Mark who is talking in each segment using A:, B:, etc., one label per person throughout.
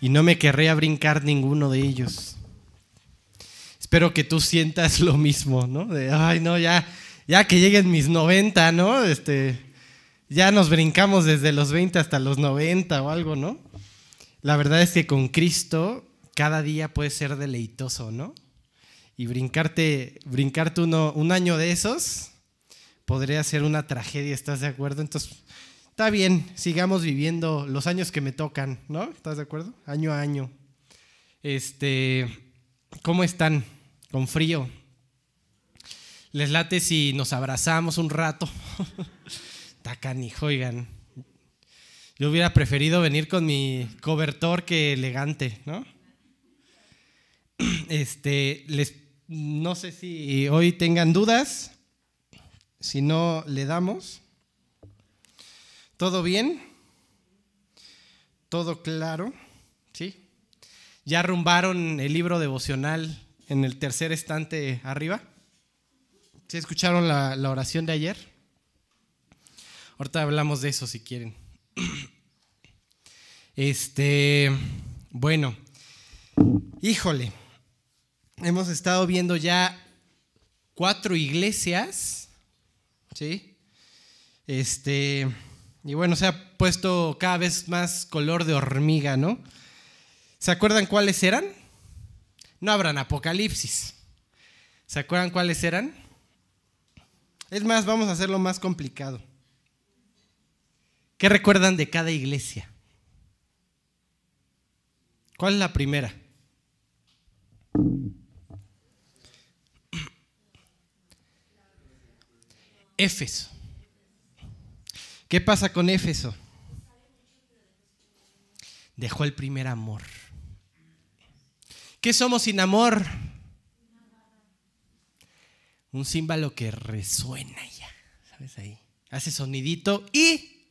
A: y no me querría brincar ninguno de ellos. Espero que tú sientas lo mismo, ¿no? De, ay, no, ya, ya que lleguen mis 90, ¿no? Este, ya nos brincamos desde los 20 hasta los 90 o algo, ¿no? La verdad es que con Cristo cada día puede ser deleitoso, ¿no? Y brincarte, brincarte uno, un año de esos podría ser una tragedia, ¿estás de acuerdo? Entonces, está bien, sigamos viviendo los años que me tocan, ¿no? ¿Estás de acuerdo? Año a año. Este, ¿cómo están? Con frío. ¿Les late si nos abrazamos un rato? Está canijo, oigan. Yo hubiera preferido venir con mi cobertor que elegante, ¿no? Este, les, no sé si hoy tengan dudas. Si no, le damos. ¿Todo bien? ¿Todo claro? ¿Sí? ¿Ya rumbaron el libro devocional en el tercer estante arriba? ¿Sí escucharon la, la oración de ayer? Ahorita hablamos de eso si quieren. Este, bueno, híjole, hemos estado viendo ya cuatro iglesias ¿sí? Este, y bueno, se ha puesto cada vez más color de hormiga, ¿no? ¿Se acuerdan cuáles eran? No habrán apocalipsis. ¿Se acuerdan cuáles eran? Es más, vamos a hacerlo más complicado. ¿Qué recuerdan de cada iglesia? ¿Cuál es la primera? Éfeso. ¿Qué pasa con Éfeso? Dejó el primer amor. ¿Qué somos sin amor? Un címbalo que resuena ya, ¿sabes ahí? Hace sonidito y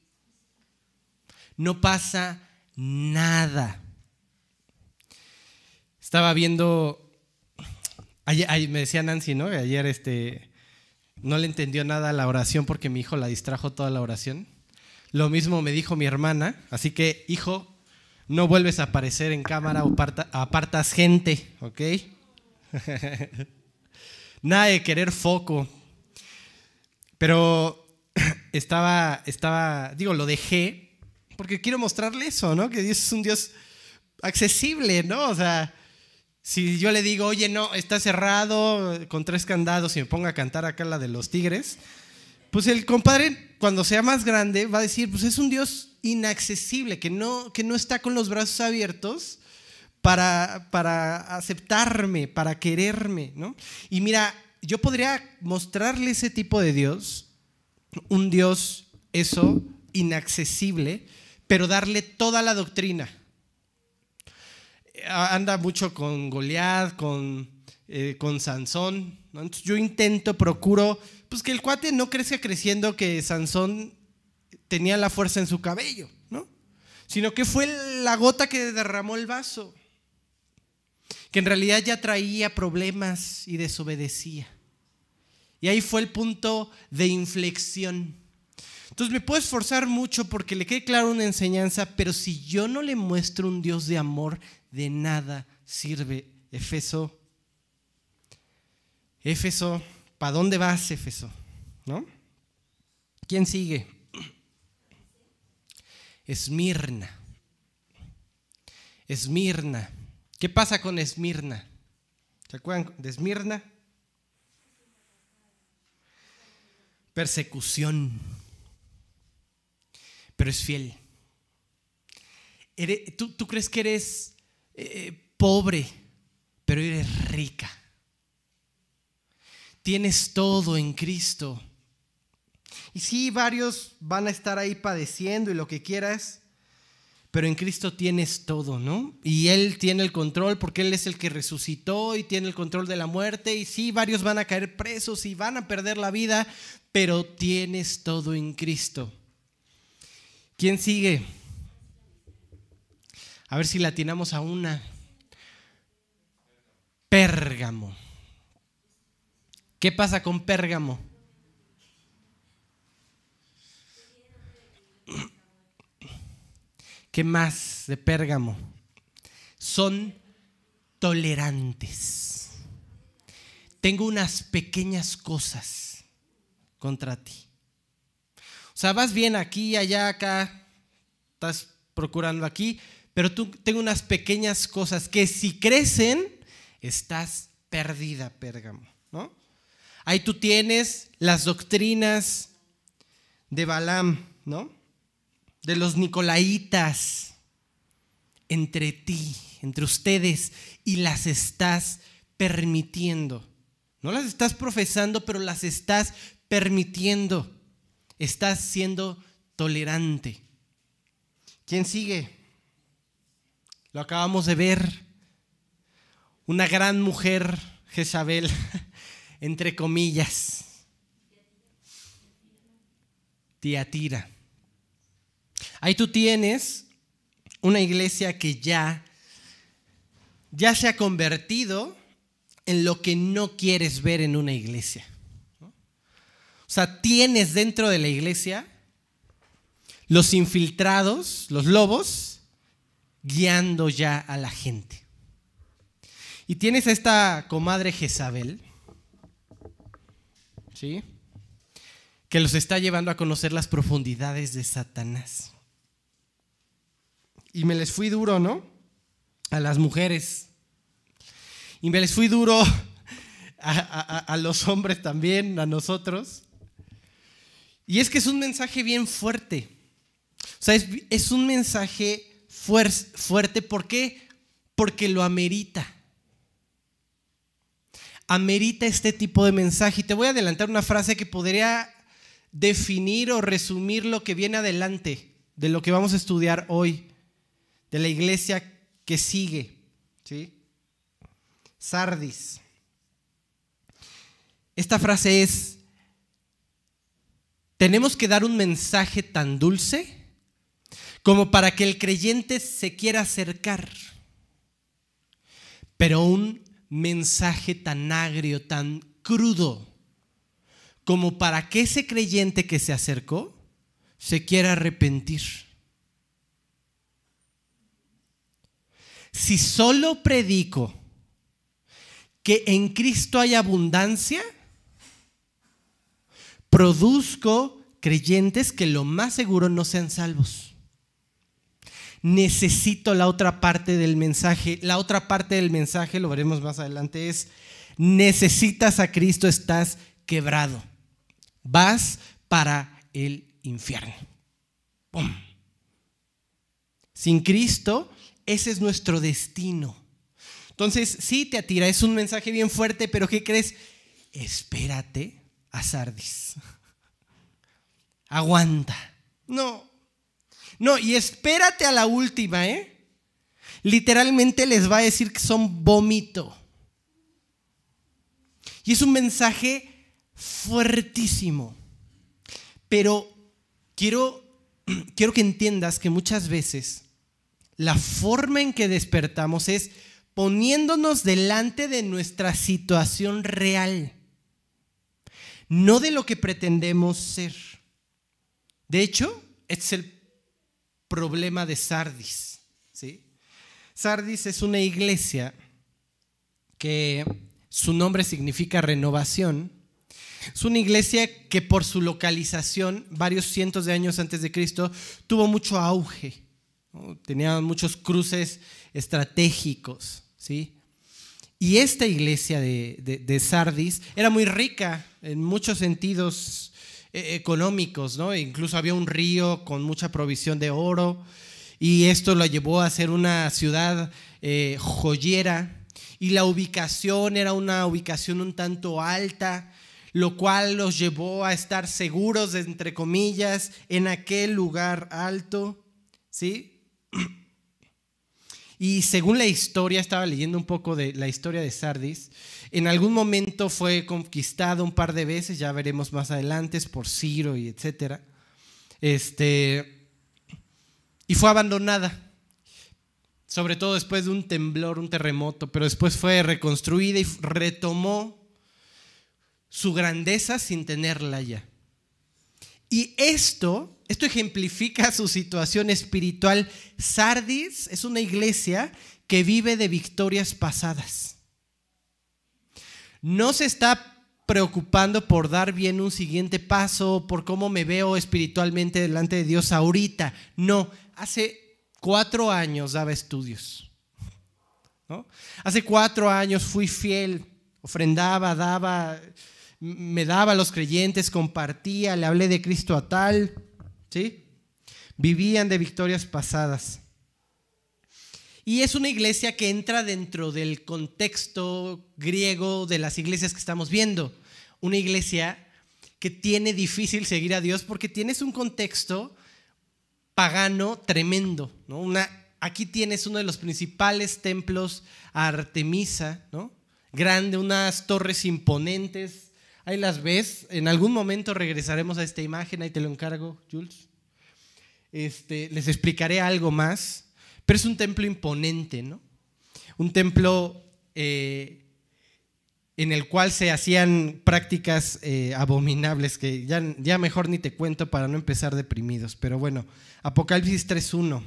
A: no pasa nada. Estaba viendo, ayer, me decía Nancy, ¿no? Ayer este, no le entendió nada a la oración porque mi hijo la distrajo toda la oración. Lo mismo me dijo mi hermana, así que hijo, no vuelves a aparecer en cámara o apartas gente, ¿ok? nada de querer foco. Pero estaba, estaba, digo, lo dejé porque quiero mostrarle eso, ¿no? Que Dios es un Dios accesible, ¿no? O sea, si yo le digo, oye, no, está cerrado con tres candados y me pongo a cantar acá la de los tigres, pues el compadre, cuando sea más grande, va a decir, pues es un Dios inaccesible, que no, que no está con los brazos abiertos para, para aceptarme, para quererme, ¿no? Y mira, yo podría mostrarle ese tipo de Dios, un Dios, eso, inaccesible, pero darle toda la doctrina anda mucho con Goliat, con, eh, con Sansón. yo intento, procuro, pues que el cuate no crezca creciendo que Sansón tenía la fuerza en su cabello, ¿no? Sino que fue la gota que derramó el vaso. Que en realidad ya traía problemas y desobedecía. Y ahí fue el punto de inflexión. Entonces me puedo esforzar mucho porque le quede claro una enseñanza, pero si yo no le muestro un Dios de amor, de nada sirve Efeso. Éfeso, ¿para dónde vas, Éfeso? ¿No? ¿Quién sigue? Esmirna. Esmirna. ¿Qué pasa con Esmirna? ¿Se acuerdan de Esmirna? Persecución. Pero es fiel. ¿Tú, ¿Tú, crees que eres eh, pobre, pero eres rica. Tienes todo en Cristo. Y sí, varios van a estar ahí padeciendo y lo que quieras, pero en Cristo tienes todo, ¿no? Y Él tiene el control porque Él es el que resucitó y tiene el control de la muerte. Y sí, varios van a caer presos y van a perder la vida, pero tienes todo en Cristo. ¿Quién sigue? A ver si la atinamos a una. Pérgamo. ¿Qué pasa con Pérgamo? ¿Qué más de Pérgamo? son tolerantes. Tengo unas pequeñas cosas contra ti. O sea, vas bien aquí, allá, acá, estás procurando aquí, pero tú tengo unas pequeñas cosas que si crecen, estás perdida, Pérgamo, ¿no? Ahí tú tienes las doctrinas de Balaam, ¿no? De los nicolaitas entre ti, entre ustedes, y las estás permitiendo. No las estás profesando, pero las estás permitiendo. Estás siendo tolerante. ¿Quién sigue? Lo acabamos de ver. Una gran mujer, Jezabel, entre comillas. Tiatira. Ahí tú tienes una iglesia que ya ya se ha convertido en lo que no quieres ver en una iglesia. O sea, tienes dentro de la iglesia los infiltrados, los lobos, guiando ya a la gente. Y tienes a esta comadre Jezabel, ¿sí? Que los está llevando a conocer las profundidades de Satanás. Y me les fui duro, ¿no? A las mujeres. Y me les fui duro a, a los hombres también, a nosotros. Y es que es un mensaje bien fuerte. O sea, es, un mensaje fuerte. ¿Por qué? Porque lo amerita. Amerita este tipo de mensaje. Y te voy a adelantar una frase que podría definir o resumir lo que viene adelante de lo que vamos a estudiar hoy, de la iglesia que sigue. ¿sí? Sardis. Esta frase es, tenemos que dar un mensaje tan dulce como para que el creyente se quiera acercar. Pero un mensaje tan agrio, tan crudo, como para que ese creyente que se acercó se quiera arrepentir. Si solo predico que en Cristo hay abundancia, produzco creyentes que lo más seguro no sean salvos necesito la otra parte del mensaje. La otra parte del mensaje, lo veremos más adelante, es necesitas a Cristo, estás quebrado. Vas para el infierno. Sin Cristo, ese es nuestro destino. Entonces, sí, te atira, es un mensaje bien fuerte, pero ¿qué crees? Espérate a Sardis. Aguanta. No, no, y espérate a la última, ¿eh? Literalmente les va a decir que son vómito. Y es un mensaje fuertísimo. Pero quiero, quiero que entiendas que muchas veces la forma en que despertamos es poniéndonos delante de nuestra situación real, no de lo que pretendemos ser. De hecho, es el problema de Sardis. ¿sí? Sardis es una iglesia que su nombre significa renovación. Es una iglesia que por su localización, varios cientos de años antes de Cristo, tuvo mucho auge. Tenía muchos cruces estratégicos. ¿sí? Y esta iglesia de, de Sardis era muy rica en muchos sentidos eh, económicos, ¿no? Incluso había un río con mucha provisión de oro y esto lo llevó a ser una ciudad eh, joyera y la ubicación era una ubicación un tanto alta, lo cual los llevó a estar seguros, entre comillas, en aquel lugar alto, ¿sí? Y según la historia, estaba leyendo un poco de la historia de Sardis, en algún momento fue conquistado un par de veces, ya veremos más adelante, por Ciro y etcétera. Este, y fue abandonada, sobre todo después de un temblor, un terremoto, pero después fue reconstruida y retomó su grandeza sin tenerla ya. Y esto, esto ejemplifica su situación espiritual. Sardis es una iglesia que vive de victorias pasadas. No se está preocupando por dar bien un siguiente paso, por cómo me veo espiritualmente delante de Dios ahorita. No, hace cuatro años daba estudios. Hace cuatro años fui fiel, ofrendaba, daba, me daba a los creyentes, compartía, le hablé de Cristo a tal. ¿Sí? Vivían de victorias pasadas. Y es una iglesia que entra dentro del contexto griego de las iglesias que estamos viendo. Una iglesia que tiene difícil seguir a Dios porque tienes un contexto pagano tremendo. ¿no? Una, aquí tienes uno de los principales templos a Artemisa, ¿no? grande, unas torres imponentes. Ahí las ves. En algún momento regresaremos a esta imagen, ahí te lo encargo, Jules. Este, les explicaré algo más. Pero es un templo imponente, ¿no? Un templo eh, en el cual se hacían prácticas eh, abominables que ya, ya mejor ni te cuento para no empezar deprimidos. Pero bueno, Apocalipsis 3.1.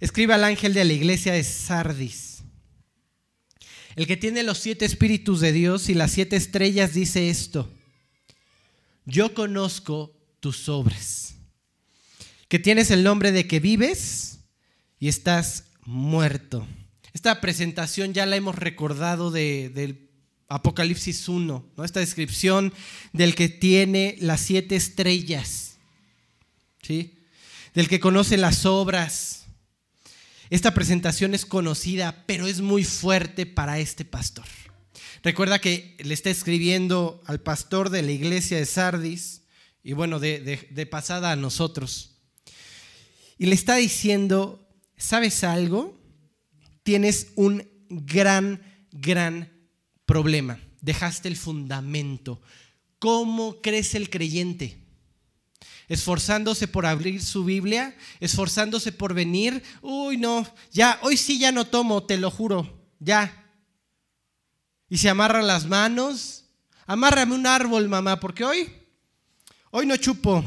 A: Escribe al ángel de la iglesia de Sardis. El que tiene los siete espíritus de Dios y las siete estrellas dice esto. Yo conozco tus obras. Que tienes el nombre de que vives y estás muerto. Esta presentación ya la hemos recordado de, del Apocalipsis 1, ¿no? esta descripción del que tiene las siete estrellas, ¿sí? del que conoce las obras. Esta presentación es conocida, pero es muy fuerte para este pastor. Recuerda que le está escribiendo al pastor de la iglesia de Sardis, y bueno, de, de pasada a nosotros. Y le está diciendo, ¿sabes algo? Tienes un gran, gran problema. Dejaste el fundamento. ¿Cómo crece el creyente? Esforzándose por abrir su Biblia, esforzándose por venir. Uy, no, ya, hoy sí ya no tomo, te lo juro, ya. Y se amarra las manos. Amárrame un árbol, mamá, porque hoy, hoy no chupo.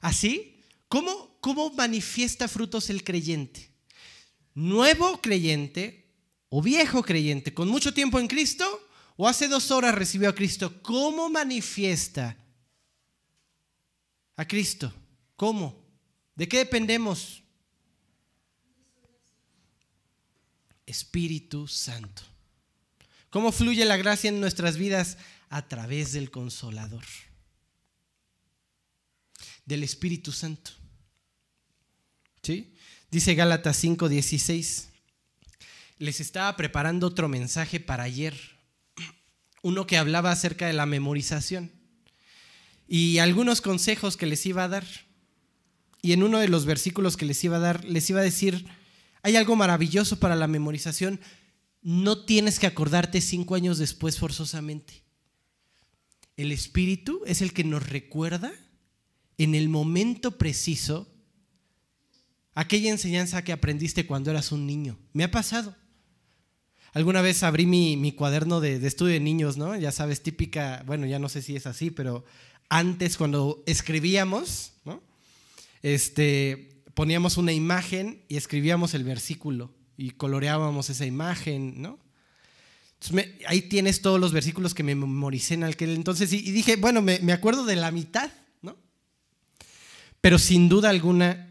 A: ¿Así? ¿Cómo, ¿cómo manifiesta frutos el creyente? ¿Nuevo creyente o viejo creyente con mucho tiempo en Cristo o hace dos horas recibió a Cristo? ¿Cómo manifiesta a Cristo? ¿Cómo? ¿De qué dependemos? Espíritu Santo. ¿Cómo fluye la gracia en nuestras vidas? A través del consolador, del Espíritu Santo. ¿Sí? Dice Gálatas 5:16. Les estaba preparando otro mensaje para ayer, uno que hablaba acerca de la memorización y algunos consejos que les iba a dar. Y en uno de los versículos que les iba a dar, les iba a decir, hay algo maravilloso para la memorización, no tienes que acordarte cinco años después forzosamente. El Espíritu es el que nos recuerda en el momento preciso aquella enseñanza que aprendiste cuando eras un niño. Me ha pasado. Alguna vez abrí mi, cuaderno de, estudio de niños, ¿no? Ya sabes, típica, bueno, ya no sé si es así, pero antes cuando escribíamos, ¿no? Este, poníamos una imagen y escribíamos el versículo y coloreábamos esa imagen, ¿no? ahí tienes todos los versículos que me memoricé en aquel entonces y, dije, bueno, me, me acuerdo de la mitad, ¿no? Pero sin duda alguna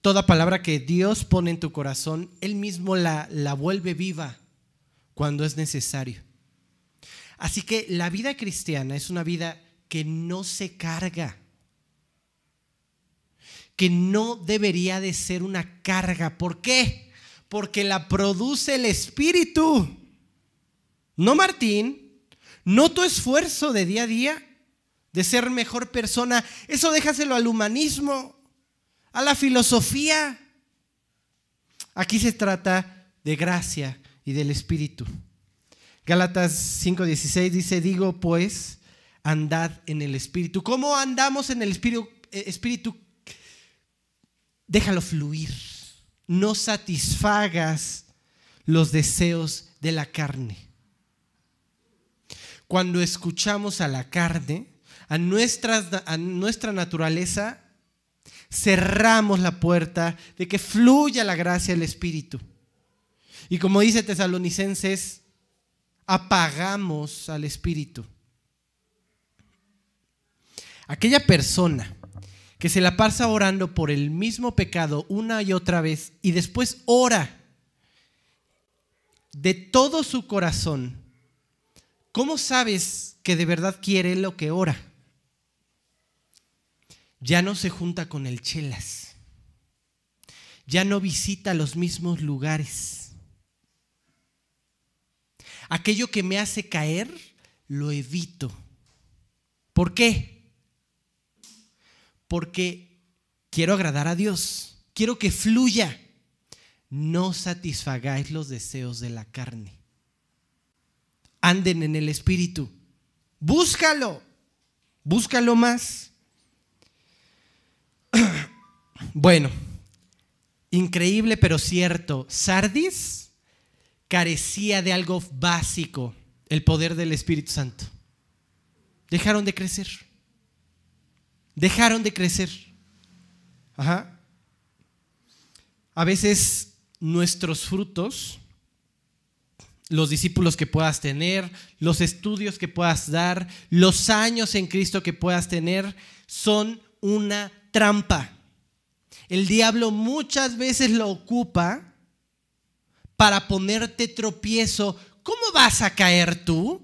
A: Toda palabra que Dios pone en tu corazón, Él mismo la, la vuelve viva cuando es necesario. Así que la vida cristiana es una vida que no se carga, que no debería de ser una carga. ¿Por qué? Porque la produce el Espíritu. No Martín, no tu esfuerzo de día a día de ser mejor persona. Eso déjaselo al humanismo a la filosofía. Aquí se trata de gracia y del Espíritu. Gálatas 5:16 dice, digo pues, andad en el Espíritu. ¿Cómo andamos en el Espíritu? Eh, espíritu? Déjalo fluir. No satisfagas los deseos de la carne. Cuando escuchamos a la carne, a nuestra, a nuestra naturaleza, cerramos la puerta de que fluya la gracia del Espíritu. Y como dice Tesalonicenses, apagamos al Espíritu. Aquella persona que se la pasa orando por el mismo pecado una y otra vez y después ora de todo su corazón, ¿cómo sabes que de verdad quiere lo que ora? Ya no se junta con el chelas, ya no visita los mismos lugares. Aquello que me hace caer, lo evito. ¿Por qué? Porque quiero agradar a Dios, quiero que fluya no satisfagáis los deseos de la carne. Anden en el Espíritu. Búscalo. Búscalo más. Bueno, increíble pero cierto. Sardis carecía de algo básico, el poder del Espíritu Santo. Dejaron de crecer. Dejaron de crecer. Ajá. A veces nuestros frutos, los discípulos que puedas tener, los estudios que puedas dar, los años en Cristo que puedas tener, son una trampa. El diablo muchas veces lo ocupa para ponerte tropiezo. ¿Cómo vas a caer tú?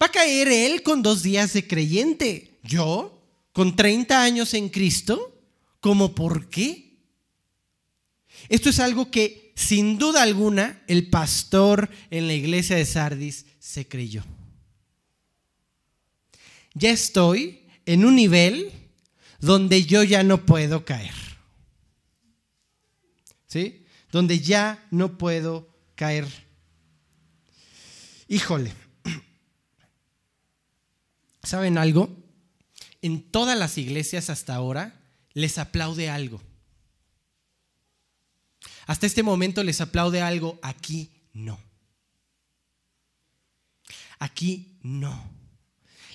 A: Va a caer él con dos días de creyente. ¿Yo? ¿Con 30 años en Cristo? ¿Cómo por qué? Esto es algo que sin duda alguna el pastor en la iglesia de Sardis se creyó. Ya estoy en un nivel donde yo ya no puedo caer. ¿Sí? Donde ya no puedo caer. Híjole. ¿Saben algo? En todas las iglesias hasta ahora les aplaude algo. Hasta este momento les aplaude algo, aquí no. Aquí no.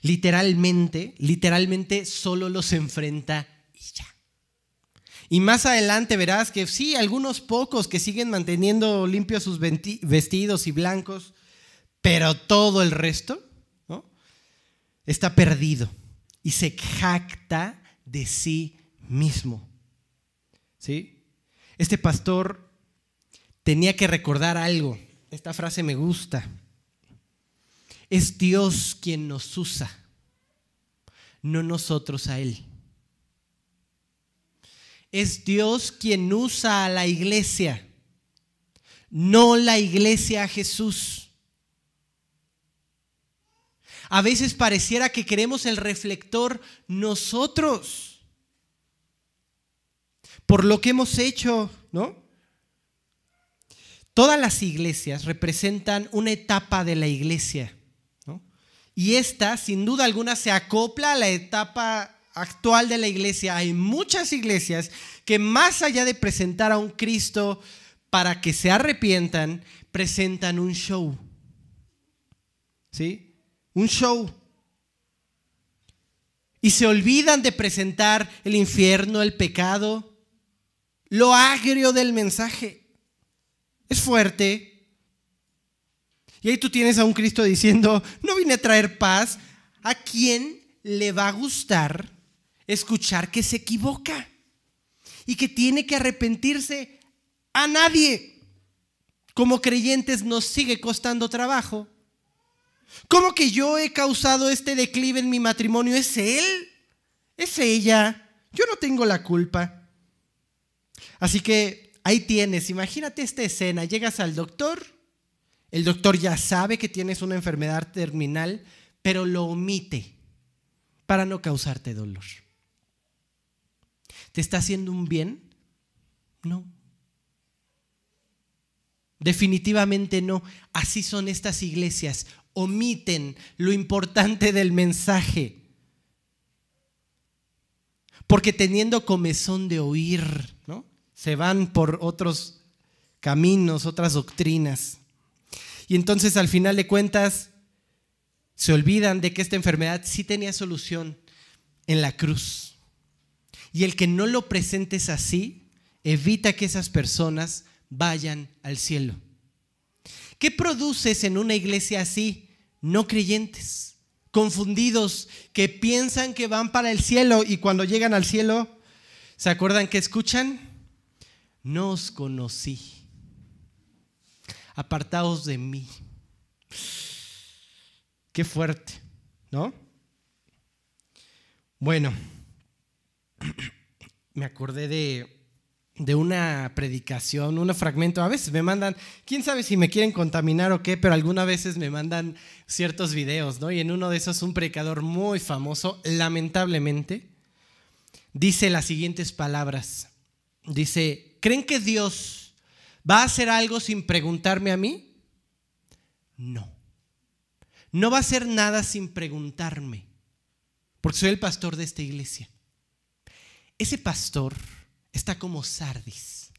A: Literalmente, literalmente solo los enfrenta y ya. Y más adelante verás que sí, algunos pocos que siguen manteniendo limpios sus vestidos y blancos, pero todo el resto ¿no? está perdido y se jacta de sí mismo. ¿Sí? Este pastor tenía que recordar algo. Esta frase me gusta. Es Dios quien nos usa, no nosotros a Él. Es Dios quien usa a la iglesia, no la iglesia a Jesús. A veces pareciera que queremos el reflector nosotros por lo que hemos hecho, ¿no? Todas las iglesias representan una etapa de la iglesia. Y esta, sin duda alguna, se acopla a la etapa actual de la iglesia. Hay muchas iglesias que más allá de presentar a un Cristo para que se arrepientan, presentan un show. ¿Sí? Un show. Y se olvidan de presentar el infierno, el pecado, lo agrio del mensaje. Es fuerte. Y ahí tú tienes a un Cristo diciendo, no vine a traer paz. ¿A quién le va a gustar escuchar que se equivoca? Y que tiene que arrepentirse a nadie. Como creyentes nos sigue costando trabajo. ¿Cómo que yo he causado este declive en mi matrimonio? ¿Es él? ¿Es ella? Yo no tengo la culpa. Así que ahí tienes, imagínate esta escena, llegas al doctor, el doctor ya sabe que tienes una enfermedad terminal, pero lo omite para no causarte dolor. ¿Te está haciendo un bien? No. Definitivamente no. Así son estas iglesias. Omiten lo importante del mensaje. Porque teniendo comezón de oír, ¿no? se van por otros caminos, otras doctrinas. Y entonces al final de cuentas se olvidan de que esta enfermedad sí tenía solución en la cruz. Y el que no lo presentes así, evita que esas personas vayan al cielo. ¿Qué produces en una iglesia así? No creyentes, confundidos, que piensan que van para el cielo y cuando llegan al cielo, ¿se acuerdan que escuchan? No os conocí. Apartaos de mí. Qué fuerte, ¿no? Bueno, me acordé de, de una predicación, un fragmento. A veces me mandan, quién sabe si me quieren contaminar o qué, pero algunas veces me mandan ciertos videos, ¿no? Y en uno de esos un predicador muy famoso, lamentablemente, dice las siguientes palabras. Dice, ¿creen que Dios va a hacer algo sin preguntarme a mí? No. No va a hacer nada sin preguntarme, porque soy el pastor de esta iglesia. Ese pastor está como Sardis.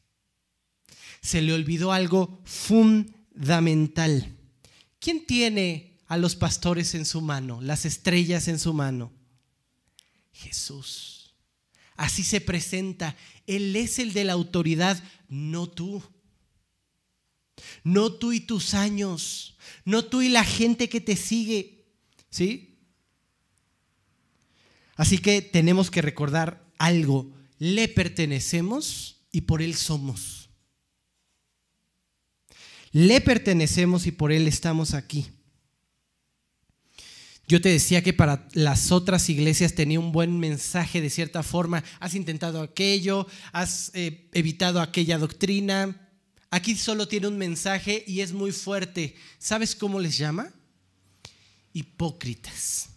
A: Se le olvidó algo fundamental. ¿Quién tiene a los pastores en su mano, las estrellas en su mano? Jesús. Así se presenta. Él es el de la autoridad, no tú. No tú y tus años, no tú y la gente que te sigue. ¿Sí? Así que tenemos que recordar algo le pertenecemos y por Él somos. Le pertenecemos y por Él estamos aquí. Yo te decía que para las otras iglesias tenía un buen mensaje de cierta forma. Has intentado aquello, has eh, evitado aquella doctrina. Aquí solo tiene un mensaje y es muy fuerte. ¿Sabes cómo les llama? Hipócritas.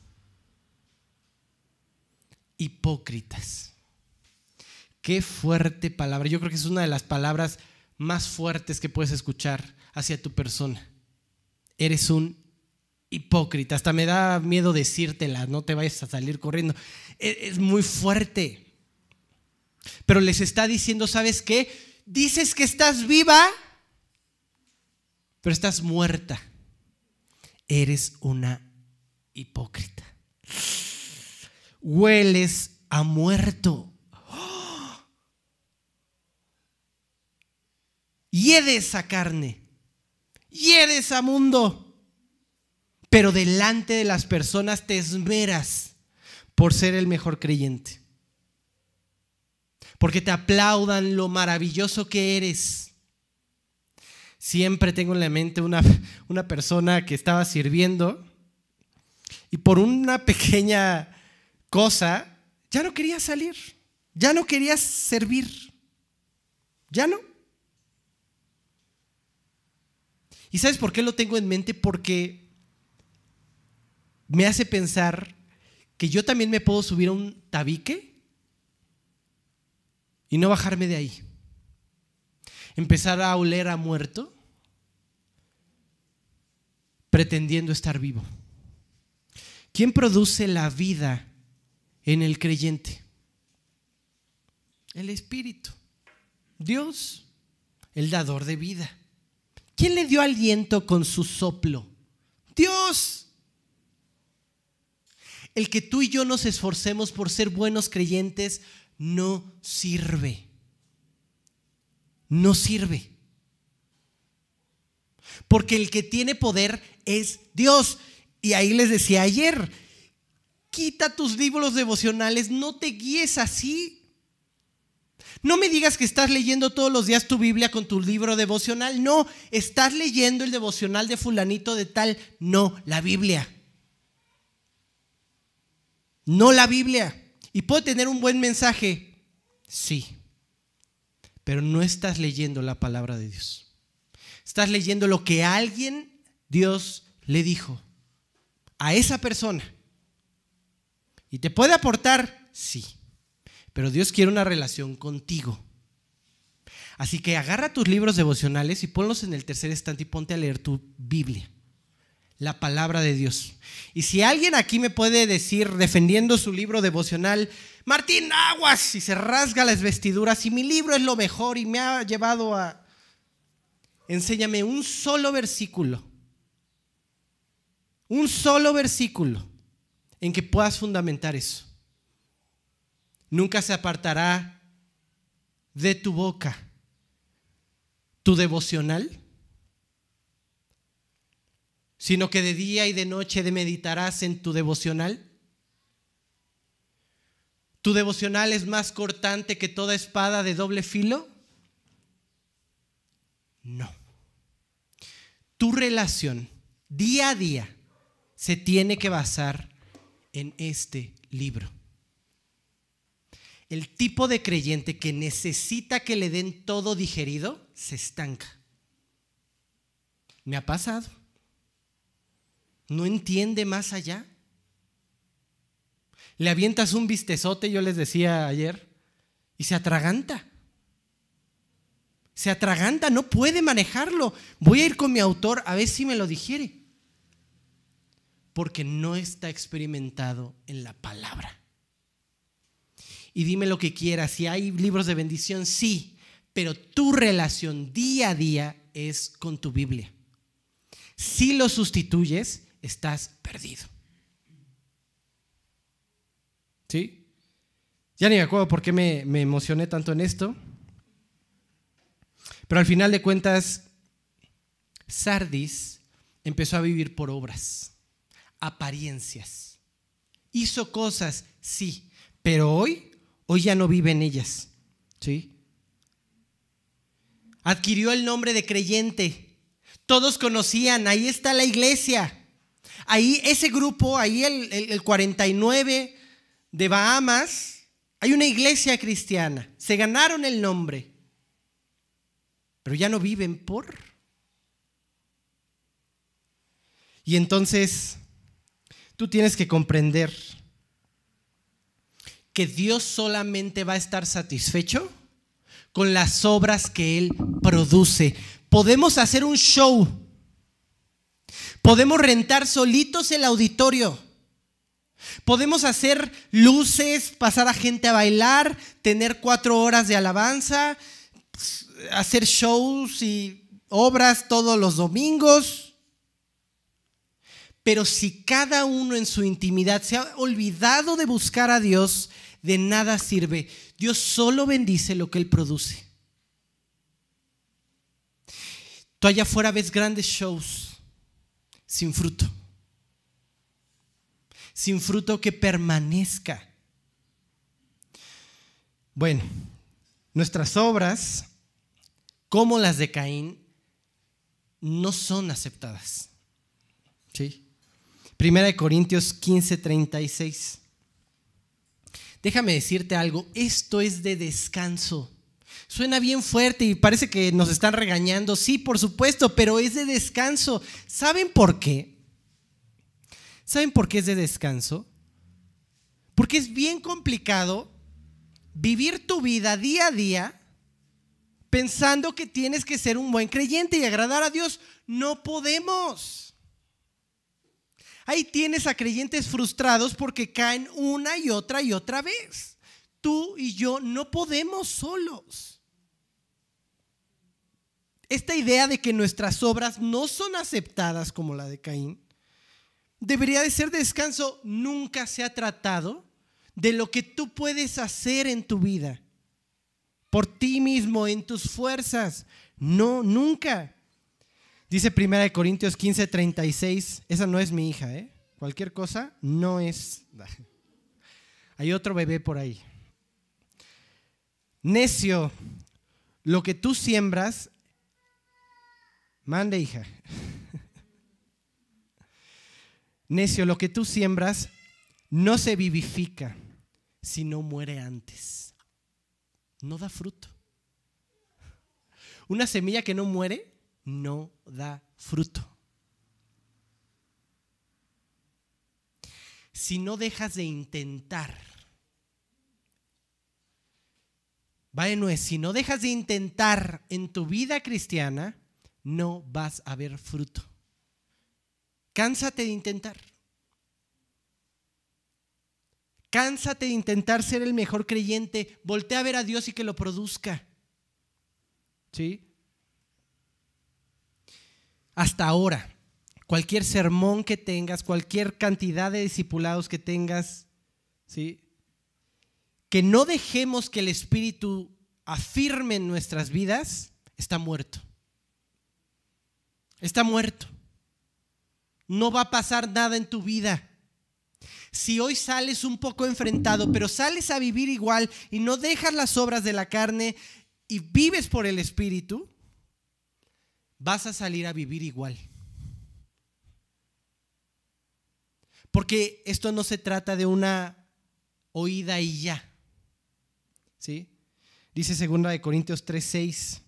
A: Hipócritas. Qué fuerte palabra. Yo creo que es una de las palabras más fuertes que puedes escuchar hacia tu persona. Eres un hipócrita. Hasta me da miedo decírtela, no te vayas a salir corriendo. E, es muy fuerte. Pero les está diciendo, ¿sabes qué? Dices que estás viva, pero estás muerta. Eres una hipócrita. Hueles a muerto. hiede esa carne, hiede ese mundo. Pero delante de las personas te esmeras por ser el mejor creyente. Porque te aplaudan lo maravilloso que eres. Siempre tengo en la mente una, una persona que estaba sirviendo y por una pequeña cosa ya no quería salir, ya no quería servir, ya no. ¿Y sabes por qué lo tengo en mente? Porque me hace pensar que yo también me puedo subir a un tabique y no bajarme de ahí. Empezar a oler a muerto pretendiendo estar vivo. ¿Quién produce la vida en el creyente? El Espíritu. Dios, el dador de vida. ¿Quién le dio aliento con su soplo? Dios. El que tú y yo nos esforcemos por ser buenos creyentes no sirve. No sirve. Porque el que tiene poder es Dios. Y ahí les decía ayer, quita tus libros devocionales, no te guíes así. No me digas que estás leyendo todos los días tu Biblia con tu libro devocional. No, estás leyendo el devocional de fulanito de tal. No, la Biblia. No la Biblia. ¿Y puede tener un buen mensaje? Sí. Pero no estás leyendo la palabra de Dios. Estás leyendo lo que alguien, Dios, le dijo a esa persona. ¿Y te puede aportar? Sí. Pero Dios quiere una relación contigo. Así que agarra tus libros devocionales y ponlos en el tercer estante y ponte a leer tu Biblia, la palabra de Dios. Y si alguien aquí me puede decir, defendiendo su libro devocional, Martín Aguas, y se rasga las vestiduras y mi libro es lo mejor y me ha llevado a... Enséñame un solo versículo, un solo versículo en que puedas fundamentar eso. nunca se apartará de tu boca tu devocional, sino que de día y de noche de meditarás en tu devocional. ¿Tu devocional es más cortante que toda espada de doble filo? No. Tu relación día a día se tiene que basar en este libro. El tipo de creyente que necesita que le den todo digerido se estanca. Me ha pasado. No entiende más allá. Le avientas un vistezote, yo les decía ayer, y se atraganta. Se atraganta, no puede manejarlo. Voy a ir con mi autor a ver si me lo digiere. Porque no está experimentado en la palabra. Y dime lo que quieras, si hay libros de bendición, sí, pero tu relación día a día es con tu Biblia. Si lo sustituyes, estás perdido. ¿Sí? Ya ni me acuerdo por qué me, me emocioné tanto en esto. Pero al final de cuentas, Sardis empezó a vivir por obras, apariencias. Hizo cosas, sí, pero hoy, hoy ya no vive en ellas. ¿Sí? Adquirió el nombre de creyente. Todos conocían, ahí está la iglesia. Ahí ese grupo, ahí el, el 49 de Bahamas, hay una iglesia cristiana. Se ganaron el nombre, pero ya no viven por. Y entonces tú tienes que comprender que Dios solamente va a estar satisfecho con las obras que Él produce. Podemos hacer un show. Podemos rentar solitos el auditorio. Podemos hacer luces, pasar a gente a bailar, tener cuatro horas de alabanza, hacer shows y obras todos los domingos. Pero si cada uno en su intimidad se ha olvidado de buscar a Dios, de nada sirve. Dios solo bendice lo que Él produce. Tú allá afuera ves grandes shows sin fruto. Sin fruto que permanezca. Bueno, nuestras obras, como las de Caín, no son aceptadas. ¿Sí? Primera de Corintios 15, 36. Déjame decirte algo, esto es de descanso. Suena bien fuerte y parece que nos están regañando. Sí, por supuesto, pero es de descanso. ¿Saben por qué? ¿Saben por qué es de descanso? Porque es bien complicado vivir tu vida día a día pensando que tienes que ser un buen creyente y agradar a Dios. No podemos. Ahí tienes a creyentes frustrados porque caen una y otra y otra vez. Tú y yo no podemos solos. Esta idea de que nuestras obras no son aceptadas como la de Caín debería de ser descanso. Nunca se ha tratado de lo que tú puedes hacer en tu vida por ti mismo, en tus fuerzas. No, nunca. Dice 1 Corintios 15, 36, esa no es mi hija, ¿eh? Cualquier cosa no es... Hay otro bebé por ahí. Necio, lo que tú siembras, mande hija. Necio, lo que tú siembras no se vivifica si no muere antes. No da fruto. Una semilla que no muere no da fruto. Si no dejas de intentar, bueno, si no dejas de intentar en tu vida cristiana, no vas a ver fruto. Cánsate de intentar. Cánsate de intentar ser el mejor creyente. Voltea a ver a Dios y que lo produzca. ¿Sí? hasta ahora. Cualquier sermón que tengas, cualquier cantidad de discipulados que tengas, ¿sí? que no dejemos que el Espíritu afirme en nuestras vidas, está muerto. Está muerto. No va a pasar nada en tu vida. Si hoy sales un poco enfrentado, pero sales a vivir igual y no dejas las obras de la carne y vives por el Espíritu, vas a salir a vivir igual. Porque esto no se trata de una oída y ya. ¿Sí? Dice 2 de Corintios 3:6.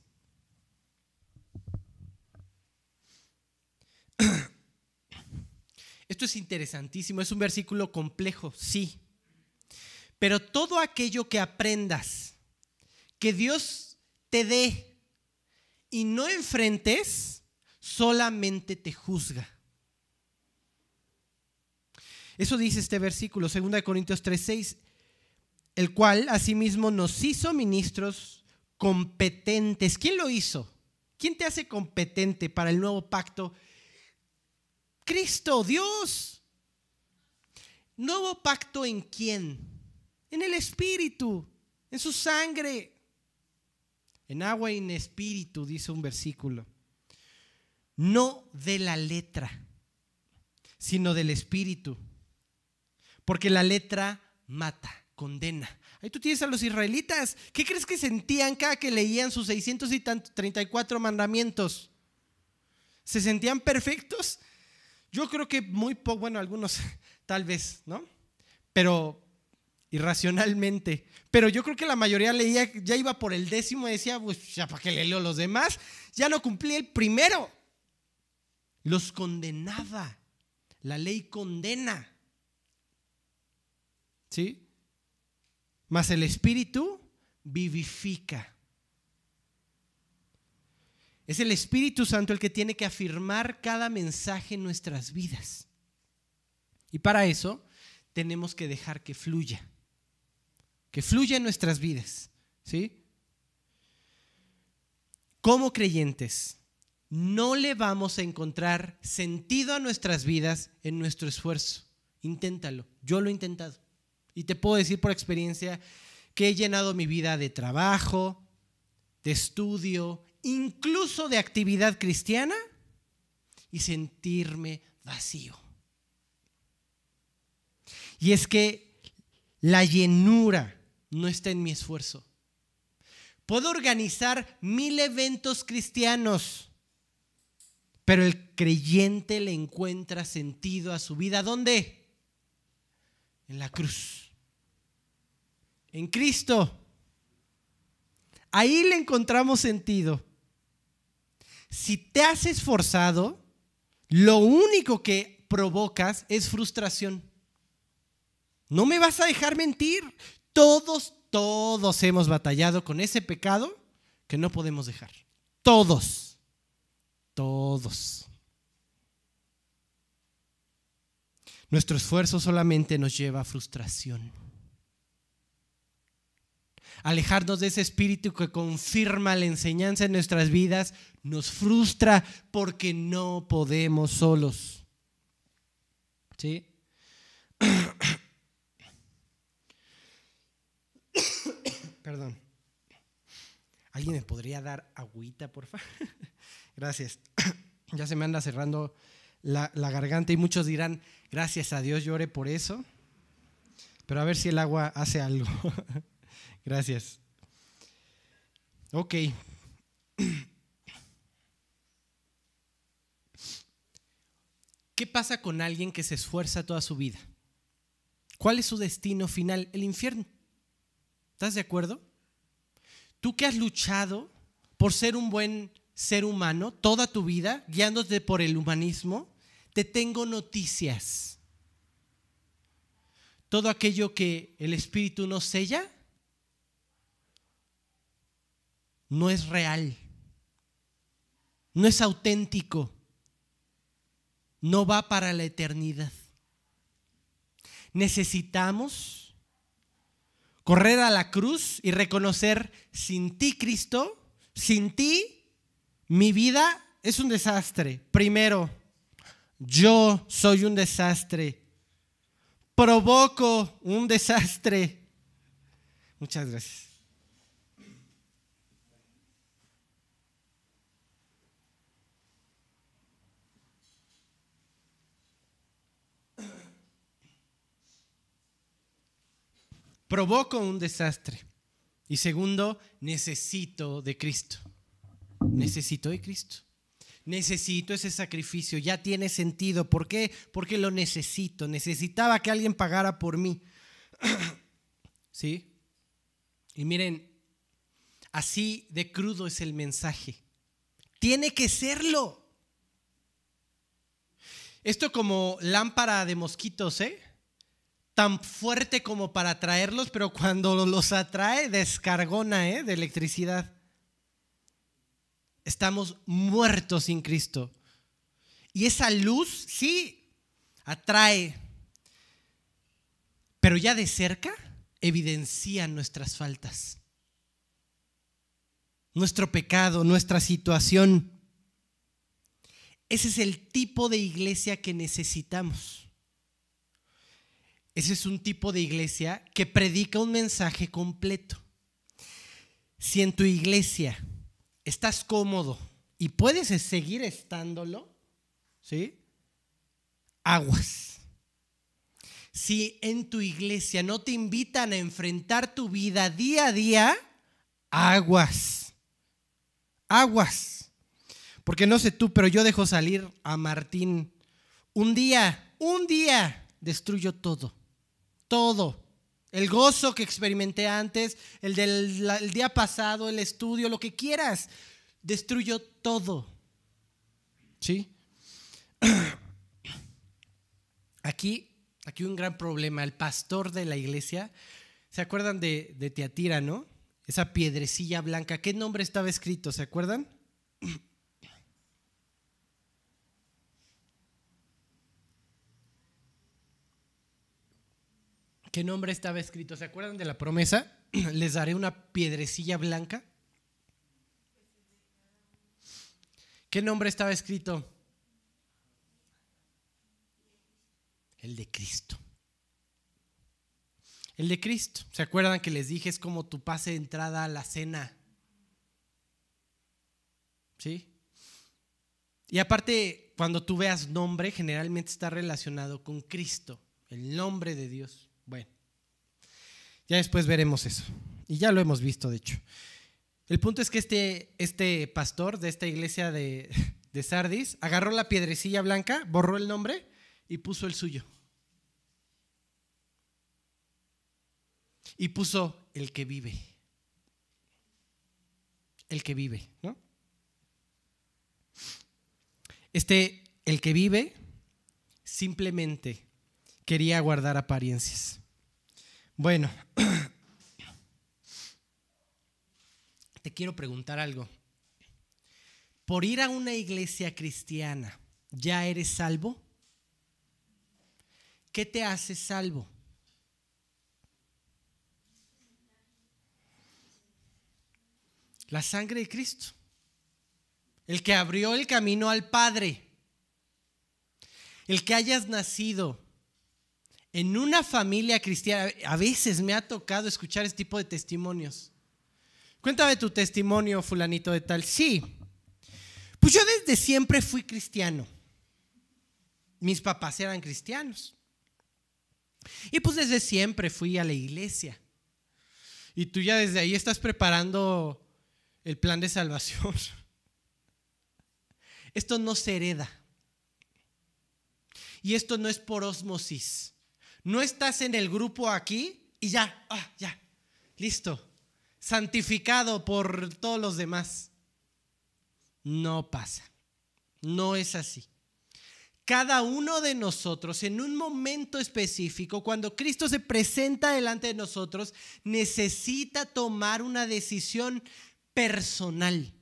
A: Esto es interesantísimo, es un versículo complejo, sí. Pero todo aquello que aprendas, que Dios te dé y no enfrentes, solamente te juzga. Eso dice este versículo, 2 Corintios 3:6, el cual asimismo nos hizo ministros competentes. ¿Quién lo hizo? ¿Quién te hace competente para el nuevo pacto? Cristo, Dios. Nuevo pacto en quién? En el Espíritu, en su sangre. En agua y en espíritu, dice un versículo. No de la letra, sino del Espíritu. Porque la letra mata, condena. Ahí tú tienes a los israelitas. ¿Qué crees que sentían cada que leían sus 634 mandamientos? ¿Se sentían perfectos? Yo creo que muy poco, bueno, algunos tal vez, ¿no? Pero irracionalmente. Pero yo creo que la mayoría leía, ya iba por el décimo y decía, pues ya para qué le leo los demás, ya no cumplí el primero. Los condenaba. La ley condena. ¿Sí? Mas el Espíritu vivifica. Es el Espíritu Santo el que tiene que afirmar cada mensaje en nuestras vidas. Y para eso tenemos que dejar que fluya. Que fluya en nuestras vidas. ¿Sí? Como creyentes, no le vamos a encontrar sentido a nuestras vidas en nuestro esfuerzo. Inténtalo. Yo lo he intentado. Y te puedo decir por experiencia que he llenado mi vida de trabajo, de estudio, incluso de actividad cristiana y sentirme vacío. Y es que la llenura no está en mi esfuerzo. Puedo organizar mil eventos cristianos, pero el creyente le encuentra sentido a su vida. ¿Dónde? En la cruz en Cristo. Ahí le encontramos sentido. Si te has esforzado, lo único que provocas es frustración. No me vas a dejar mentir. Todos, todos hemos batallado con ese pecado que no podemos dejar. Todos. Todos. Nuestro esfuerzo solamente nos lleva a frustración alejarnos de ese espíritu que confirma la enseñanza en nuestras vidas, nos frustra porque no podemos solos. ¿Sí? Perdón. ¿Alguien me podría dar agüita, por favor? Gracias. ya se me anda cerrando la, la, garganta y muchos dirán, gracias a Dios llore por eso. Pero a ver si el agua hace algo. Gracias. Ok. ¿Qué pasa con alguien que se esfuerza toda su vida? ¿Cuál es su destino final? El infierno. ¿Estás de acuerdo? Tú que has luchado por ser un buen ser humano toda tu vida, guiándote por el humanismo, te tengo noticias. Todo aquello que el Espíritu no sella, no es real, no es auténtico, no va para la eternidad. Necesitamos correr a la cruz y reconocer, sin ti Cristo, sin ti, mi vida es un desastre. Primero, yo soy un desastre. Provoco un desastre. Muchas gracias. Provoco un desastre. Y segundo, necesito de Cristo. Necesito de Cristo. Necesito ese sacrificio. Ya tiene sentido. ¿Por qué? Porque lo necesito. Necesitaba que alguien pagara por mí. ¿Sí? Y miren, así de crudo es el mensaje. Tiene que serlo. Esto como lámpara de mosquitos, ¿eh? Tan fuerte como para atraerlos, pero cuando los atrae, descargona ¿eh? de electricidad. Estamos muertos sin Cristo. Y esa luz, sí, atrae, pero ya de cerca evidencia nuestras faltas, nuestro pecado, nuestra situación. Ese es el tipo de iglesia que necesitamos. Ese es un tipo de iglesia que predica un mensaje completo. Si en tu iglesia estás cómodo y puedes seguir estándolo, ¿sí? Aguas. Si en tu iglesia no te invitan a enfrentar tu vida día a día, aguas. Aguas. Porque no sé tú, pero yo dejo salir a Martín. Un día, un día, destruyo todo. Todo. El gozo que experimenté antes, el del día pasado, el estudio, lo que quieras. Destruyo todo. ¿Sí? Aquí, aquí un gran problema. El pastor de la iglesia, ¿se acuerdan de, de Teatira, no? Esa piedrecilla blanca. ¿Qué nombre estaba escrito? ¿Se acuerdan? ¿Qué nombre estaba escrito? ¿Se acuerdan de la promesa? Les daré una piedrecilla blanca. ¿Qué nombre estaba escrito? El de Cristo. El de Cristo. ¿Se acuerdan que les dije es como tu pase de entrada a la cena? ¿Sí? Y aparte, cuando tú veas nombre, generalmente está relacionado con Cristo, el nombre de Dios. Bueno, ya después veremos eso. Y ya lo hemos visto, de hecho. El punto es que este, este pastor de esta iglesia de, de Sardis agarró la piedrecilla blanca, borró el nombre y puso el suyo. Y puso el que vive. El que vive, ¿no? Este, el que vive, simplemente quería guardar apariencias. Bueno, te quiero preguntar algo. ¿Por ir a una iglesia cristiana ya eres salvo? ¿Qué te hace salvo? La sangre de Cristo. El que abrió el camino al Padre. El que hayas nacido en una familia cristiana, a veces me ha tocado escuchar este tipo de testimonios. Cuéntame tu testimonio, fulanito de tal. Sí, pues yo desde siempre fui cristiano. Mis papás eran cristianos. Y pues desde siempre fui a la iglesia. Y tú ya desde ahí estás preparando el plan de salvación. Esto no se hereda. Y esto no es por osmosis. No estás en el grupo aquí y ya, ah, ya, listo, santificado por todos los demás. No pasa. No es así. Cada uno de nosotros en un momento específico, cuando Cristo se presenta delante de nosotros, necesita tomar una decisión personal.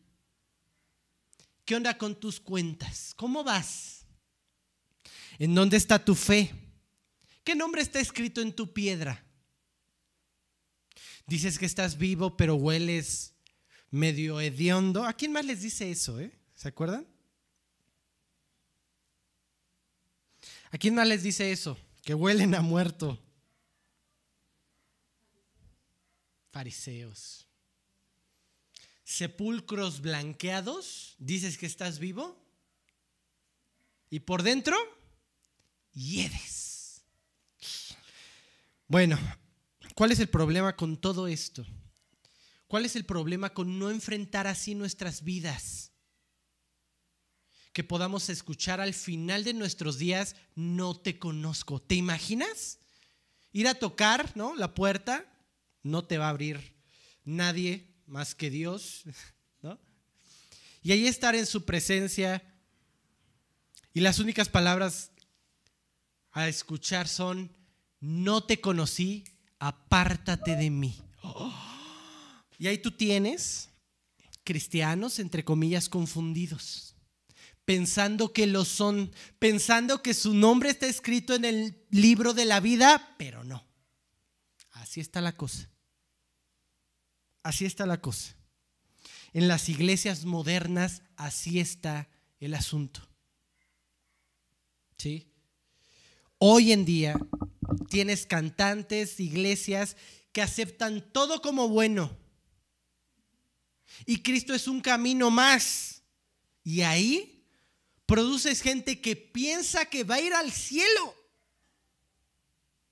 A: ¿Qué onda con tus cuentas? ¿Cómo vas? ¿En dónde está tu fe? ¿Qué nombre está escrito en tu piedra? Dices que estás vivo, pero hueles medio hediondo. ¿A quién más les dice eso? Eh? ¿Se acuerdan? ¿A quién más les dice eso? Que huelen a muerto. Fariseos. Sepulcros blanqueados, dices que estás vivo. Y por dentro, hieres. Bueno, ¿cuál es el problema con todo esto? ¿Cuál es el problema con no enfrentar así nuestras vidas? Que podamos escuchar al final de nuestros días, no te conozco. ¿Te imaginas? Ir a tocar, ¿no? La puerta, no te va a abrir nadie más que Dios, ¿no? Y ahí estar en su presencia y las únicas palabras a escuchar son, no te conocí, apártate de mí. Y ahí tú tienes cristianos, entre comillas, confundidos, pensando que lo son, pensando que su nombre está escrito en el libro de la vida, pero no. Así está la cosa. Así está la cosa. En las iglesias modernas, así está el asunto. ¿Sí? Hoy en día tienes cantantes, iglesias que aceptan todo como bueno. Y Cristo es un camino más. Y ahí produces gente que piensa que va a ir al cielo.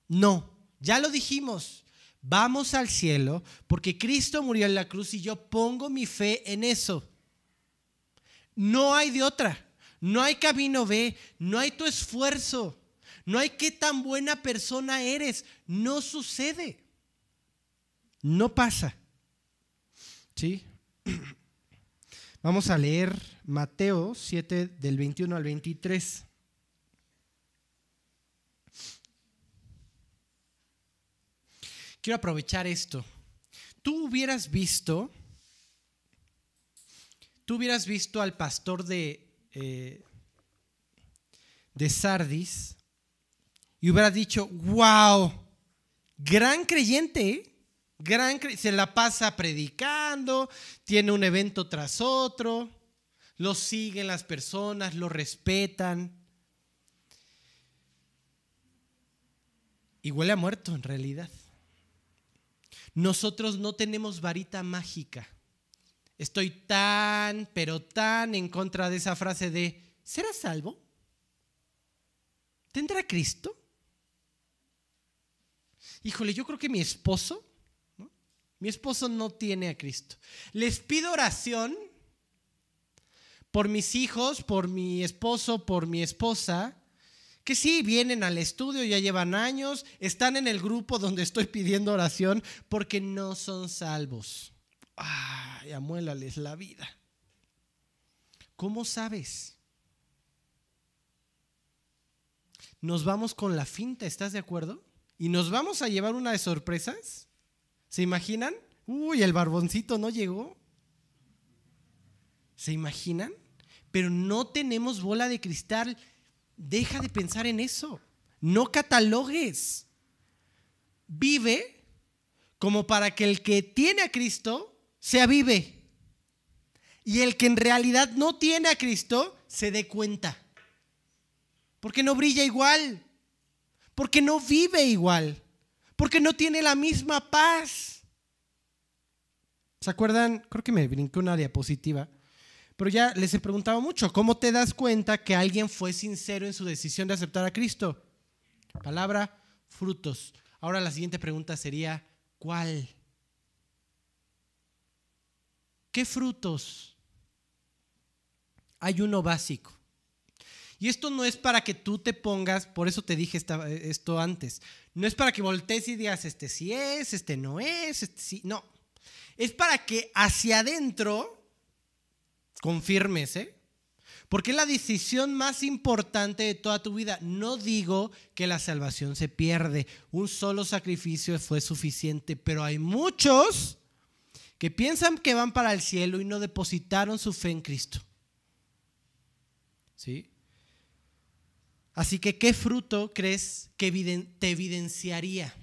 A: No, ya lo dijimos. Vamos al cielo porque Cristo murió en la cruz y yo pongo mi fe en eso. No hay de otra. No hay camino B. No hay tu esfuerzo. No hay qué tan buena persona eres. No sucede. No pasa. ¿Sí? Vamos a leer Mateo 7 del 21 al 23. quiero aprovechar esto. Tú hubieras visto, tú hubieras visto al pastor de, eh, de Sardis y hubieras dicho, wow, gran creyente, ¿eh? gran se la pasa predicando, tiene un evento tras otro, lo siguen las personas, lo respetan. Y huele a muerto en realidad. Nosotros no tenemos varita mágica. Estoy tan, pero tan en contra de esa frase de, ¿será salvo? ¿Tendrá Cristo? Híjole, yo creo que mi esposo, mi esposo no tiene a Cristo. Les pido oración por mis hijos, por mi esposo, por mi esposa, que sí, vienen al estudio, ya llevan años, están en el grupo donde estoy pidiendo oración porque no son salvos. Ay, amuélales la vida. ¿Cómo sabes? Nos vamos con la finta, ¿estás de acuerdo? Y nos vamos a llevar una de sorpresas. ¿Se imaginan? Uy, el barboncito no llegó. ¿Se imaginan? Pero no tenemos bola de cristal Deja de pensar en eso. No catalogues. Vive como para que el que tiene a Cristo sea vive. Y el que en realidad no tiene a Cristo se dé cuenta. Porque no brilla igual. Porque no vive igual. Porque no tiene la misma paz. ¿Se acuerdan? Creo que me brinqué una diapositiva pero ya les he preguntado mucho, ¿cómo te das cuenta que alguien fue sincero en su decisión de aceptar a Cristo? Palabra, frutos. Ahora la siguiente pregunta sería, ¿cuál? ¿Qué frutos? Hay uno básico. Y esto no es para que tú te pongas, por eso te dije esto antes, no es para que voltees y digas, este sí es, este no es, este sí, no. Es para que hacia adentro confirmes, ¿eh? Porque es la decisión más importante de toda tu vida. No digo que la salvación se pierde. Un solo sacrificio fue suficiente, pero hay muchos que piensan que van para el cielo y no depositaron su fe en Cristo. ¿Sí? Así que, ¿qué fruto crees que te evidenciaría?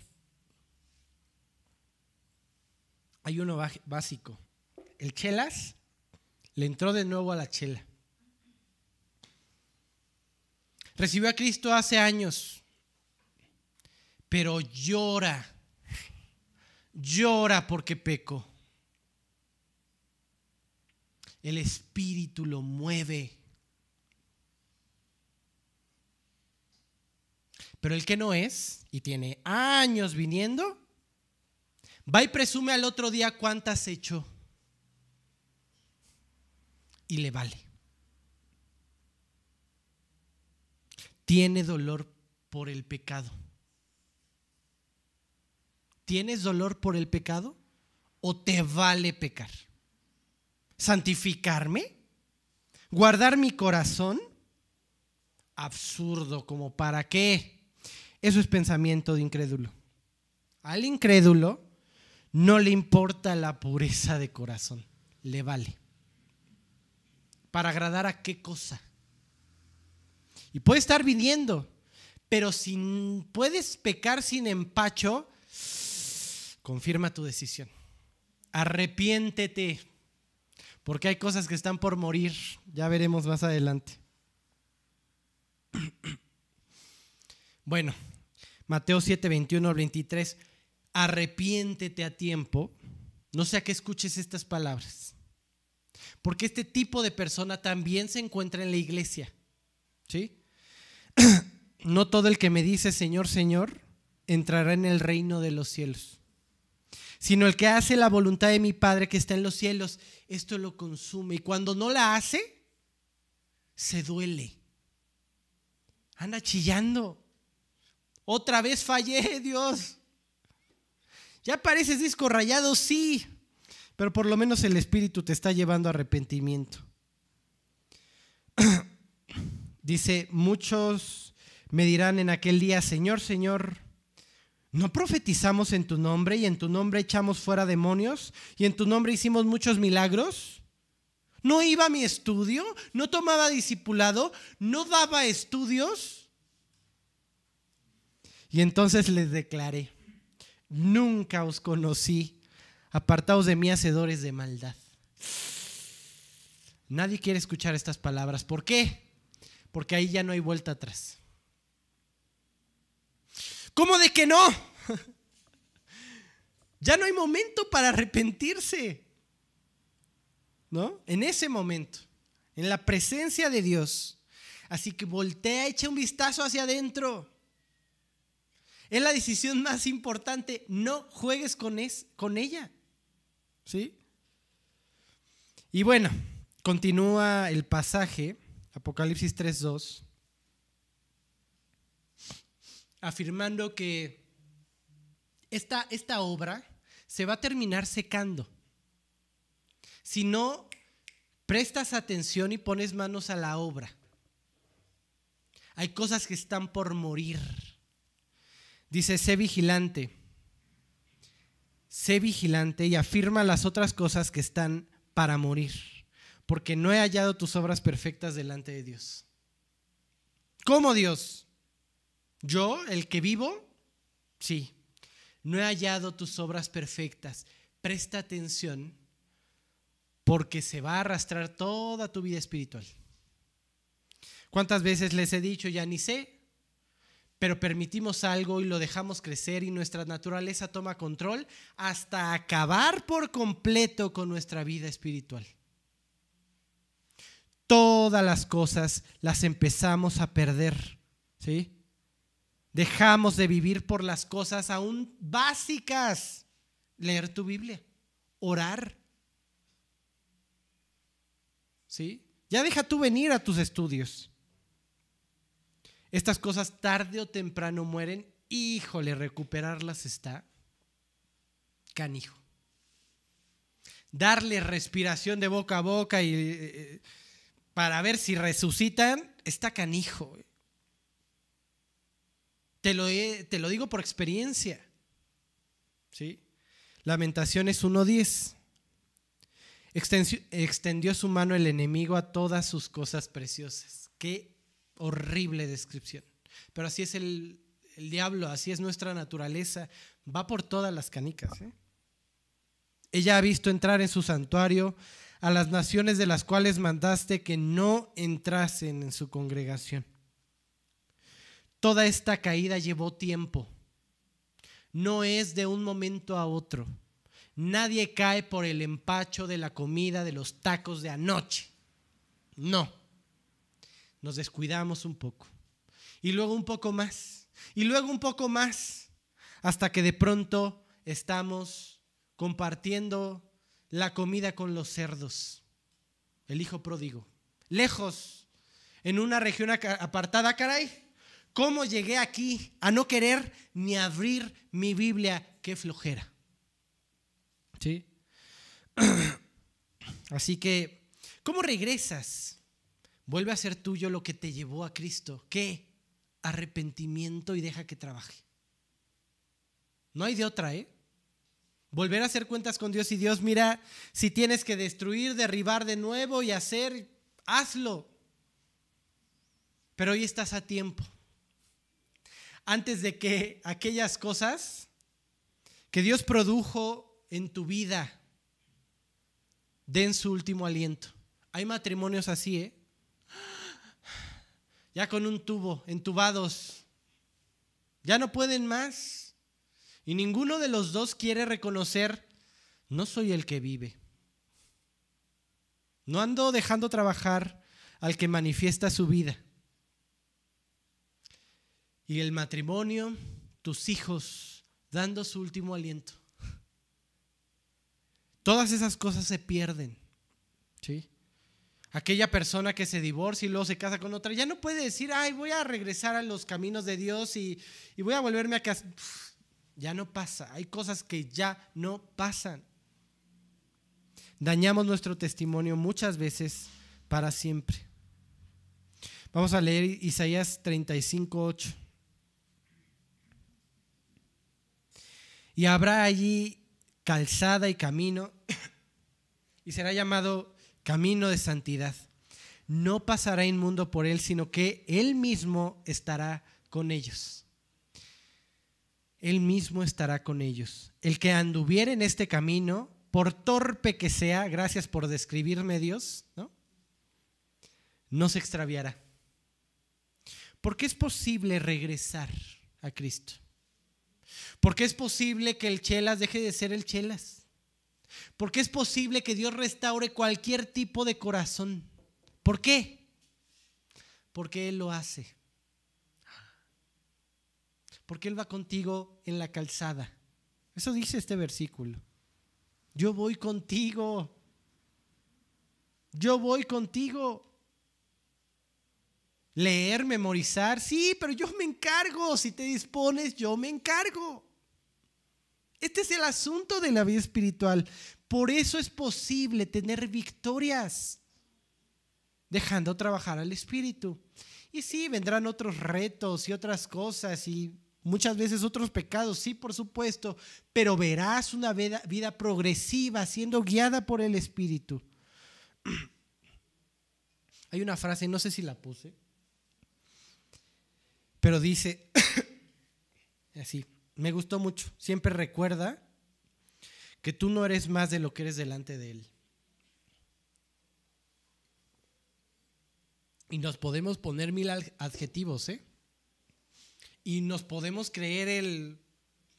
A: Hay uno básico. El chelas le entró de nuevo a la chela. Recibió a Cristo hace años, pero llora, llora porque peco. El Espíritu lo mueve. Pero el que no es y tiene años viniendo, va y presume al otro día cuántas hecho y le vale. Tiene dolor por el pecado. ¿Tienes dolor por el pecado o te vale pecar? ¿Santificarme? ¿Guardar mi corazón? Absurdo, como para qué. Eso es pensamiento de incrédulo. Al incrédulo no le importa la pureza de corazón, le vale. ¿Para agradar a qué cosa? Y puede estar viniendo, pero si puedes pecar sin empacho, confirma tu decisión. Arrepiéntete, porque hay cosas que están por morir, ya veremos más adelante. Bueno, Mateo 7, 21 al 23, arrepiéntete a tiempo, no sea que escuches estas palabras, porque este tipo de persona también se encuentra en la iglesia, ¿sí? No todo el que me dice Señor, Señor, entrará en el reino de los cielos, sino el que hace la voluntad de mi Padre que está en los cielos, esto lo consume. Y cuando no la hace, se duele. Anda chillando. Otra vez fallé, Dios. Ya pareces disco rayado, sí, pero por lo menos el Espíritu te está llevando a arrepentimiento. Dice, muchos me dirán en aquel día, Señor, Señor, ¿no profetizamos en tu nombre y en tu nombre echamos fuera demonios y en tu nombre hicimos muchos milagros? ¿No iba a mi estudio? ¿No tomaba discipulado? ¿No daba estudios? Y entonces les declaré, nunca os conocí, apartados de mí, hacedores de maldad. Nadie quiere escuchar estas palabras. ¿Por qué? Porque ahí ya no hay vuelta atrás. ¿Cómo de que no? ya no hay momento para arrepentirse. ¿No? En ese momento, en la presencia de Dios. Así que voltea, echa un vistazo hacia adentro. Es la decisión más importante. No juegues con, es, con ella. ¿Sí? Y bueno, continúa el pasaje, Apocalipsis 3.2, afirmando que esta, esta obra se va a terminar secando. Si no prestas atención y pones manos a la obra. Hay cosas que están por morir. Dice, sé vigilante. Sé vigilante y afirma las otras cosas que están para morir, porque no he hallado tus obras perfectas delante de Dios. ¿Cómo Dios? ¿Yo, el que vivo? Sí. No he hallado tus obras perfectas. Presta atención porque se va a arrastrar toda tu vida espiritual. ¿Cuántas veces les he dicho, ya ni sé, pero permitimos algo y lo dejamos crecer y nuestra naturaleza toma control hasta acabar por completo con nuestra vida espiritual. Todas las cosas las empezamos a perder, ¿sí? Dejamos de vivir por las cosas aún básicas. Leer tu Biblia, orar. ¿Sí? Ya deja tú venir a tus estudios. Estas cosas tarde o temprano mueren. Híjole, recuperarlas está canijo. Darle respiración de boca a boca y eh, eh, para ver si resucitan está canijo. Te lo, te lo digo por experiencia. ¿Sí? Lamentaciones 1.10. Extendió su mano el enemigo a todas sus cosas preciosas. Qué horrible descripción. Pero así es el, diablo, así es nuestra naturaleza. Va por todas las canicas. ¿eh? Ella ha visto entrar en su santuario a las naciones de las cuales mandaste que no entrasen en su congregación. Toda esta caída llevó tiempo. no es de un momento a otro. Nadie cae por el empacho de la comida de los tacos de anoche. No. Nos descuidamos un poco. Y luego un poco más. Y luego un poco más. Hasta que de pronto estamos compartiendo la comida con los cerdos. El hijo pródigo. Lejos. En una región apartada, caray. ¿Cómo llegué aquí a no querer ni abrir mi Biblia? Qué flojera. ¿Sí? Así que, ¿cómo regresas? Vuelve a ser tuyo lo que te llevó a Cristo. ¿Qué? Arrepentimiento y deja que trabaje. No hay de otra, ¿eh? Volver a hacer cuentas con Dios y Dios, mira, si tienes que destruir, derribar de nuevo y hacer, hazlo. Pero hoy estás a tiempo. Antes de que aquellas cosas que Dios produjo en tu vida den su último aliento. Hay matrimonios así, ¿eh? Ya con un tubo, entubados. Ya no pueden más. Y ninguno de los dos quiere reconocer, no soy el que vive. No ando dejando trabajar al que manifiesta su vida. Y el matrimonio, tus hijos, dando su último aliento. Todas esas cosas se pierden. ¿sí? Aquella persona que se divorcia y luego se casa con otra, ya no puede decir, ay, voy a regresar a los caminos de Dios y, voy a volverme a casa. ya no pasa. Hay cosas que ya no pasan. Dañamos nuestro testimonio muchas veces para siempre. Vamos a leer Isaías 35, 8. Y habrá allí calzada y camino, y será llamado camino de santidad. No pasará inmundo por él, sino que él mismo estará con ellos. Él mismo estará con ellos. El que anduviera en este camino, por torpe que sea, gracias por describirme Dios, ¿no? No se extraviará. Porque es posible regresar a Cristo. Porque es posible que el chelas deje de ser el chelas. Porque es posible que Dios restaure cualquier tipo de corazón. ¿Por qué? Porque Él lo hace. Porque Él va contigo en la calzada. Eso dice este versículo. Yo voy contigo. Yo voy contigo. Leer, memorizar, sí, pero yo me encargo. Si te dispones, yo me encargo. Este es el asunto de la vida espiritual. Por eso es posible tener victorias, dejando trabajar al espíritu. Y sí, vendrán otros retos y otras cosas y muchas veces otros pecados, sí, por supuesto, pero verás una vida, progresiva siendo guiada por el espíritu. Hay una frase, no sé si la puse pero dice, así, me gustó mucho, siempre recuerda que tú no eres más de lo que eres delante de Él. Y nos podemos poner mil adjetivos, ¿eh? Y nos podemos creer el,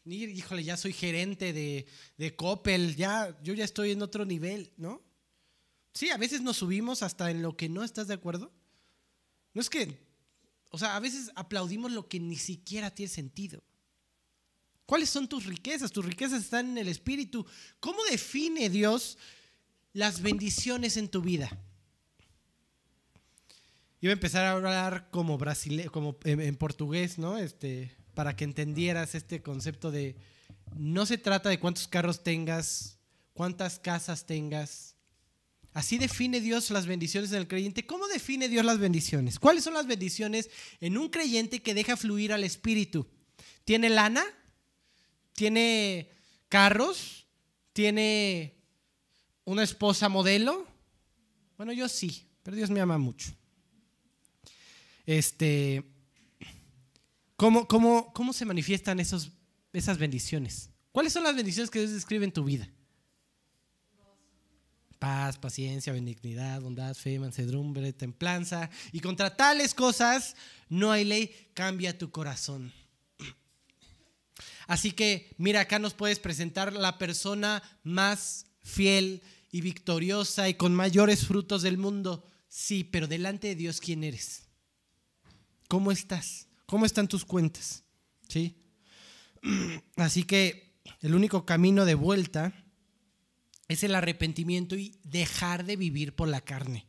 A: híjole, ya soy gerente de, de Coppel, ya, yo ya estoy en otro nivel, ¿no? Sí, a veces nos subimos hasta en lo que no estás de acuerdo. No es que o sea, a veces aplaudimos lo que ni siquiera tiene sentido. ¿Cuáles son tus riquezas? Tus riquezas están en el Espíritu. ¿Cómo define Dios las bendiciones en tu vida? Iba a empezar a hablar como brasile como en, portugués, ¿no? Este, para que entendieras este concepto de no se trata de cuántos carros tengas, cuántas casas tengas, Así define Dios las bendiciones en el creyente. ¿Cómo define Dios las bendiciones? ¿Cuáles son las bendiciones en un creyente que deja fluir al Espíritu? ¿Tiene lana? ¿Tiene carros? ¿Tiene una esposa modelo? Bueno, yo sí, pero Dios me ama mucho. Este, ¿cómo, cómo, cómo se manifiestan esos, esas bendiciones? ¿Cuáles son las bendiciones que Dios describe en tu vida? paz, paciencia, benignidad, bondad, fe, mansedumbre, templanza. Y contra tales cosas no hay ley, cambia tu corazón. Así que mira, acá nos puedes presentar la persona más fiel y victoriosa y con mayores frutos del mundo. Sí, pero delante de Dios, ¿quién eres? ¿Cómo estás? ¿Cómo están tus cuentas? ¿Sí? Así que el único camino de vuelta es el arrepentimiento y dejar de vivir por la carne.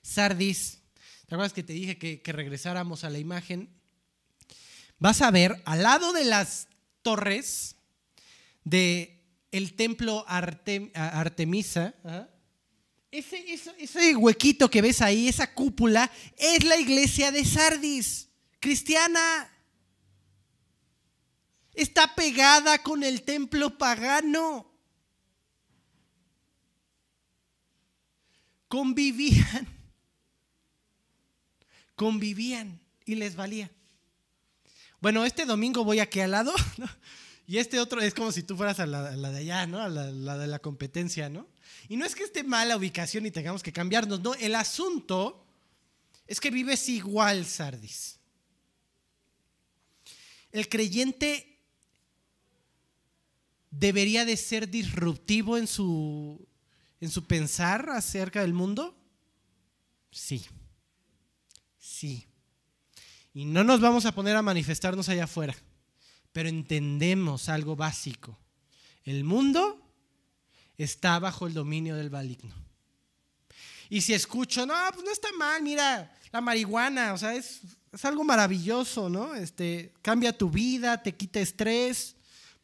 A: Sardis, ¿te acuerdas que te dije que, regresáramos a la imagen? Vas a ver al lado de las torres de el templo Artemisa, ese, ese, huequito que ves ahí, esa cúpula, es la iglesia de Sardis, cristiana. Está pegada con el templo pagano. Convivían. Convivían y les valía. Bueno, este domingo voy aquí al lado. Y este otro es como si tú fueras a la, de allá, ¿no? A la, de la competencia, ¿no? Y no es que esté mala ubicación y tengamos que cambiarnos, no. El asunto es que vives igual, Sardis. El creyente debería de ser disruptivo en su, en su pensar acerca del mundo. Sí. Sí. Y no nos vamos a poner a manifestarnos allá afuera pero entendemos algo básico. El mundo está bajo el dominio del maligno. Y si escucho, no, pues no está mal, mira, la marihuana, o sea, es, algo maravilloso, ¿no? Este, cambia tu vida, te quita estrés,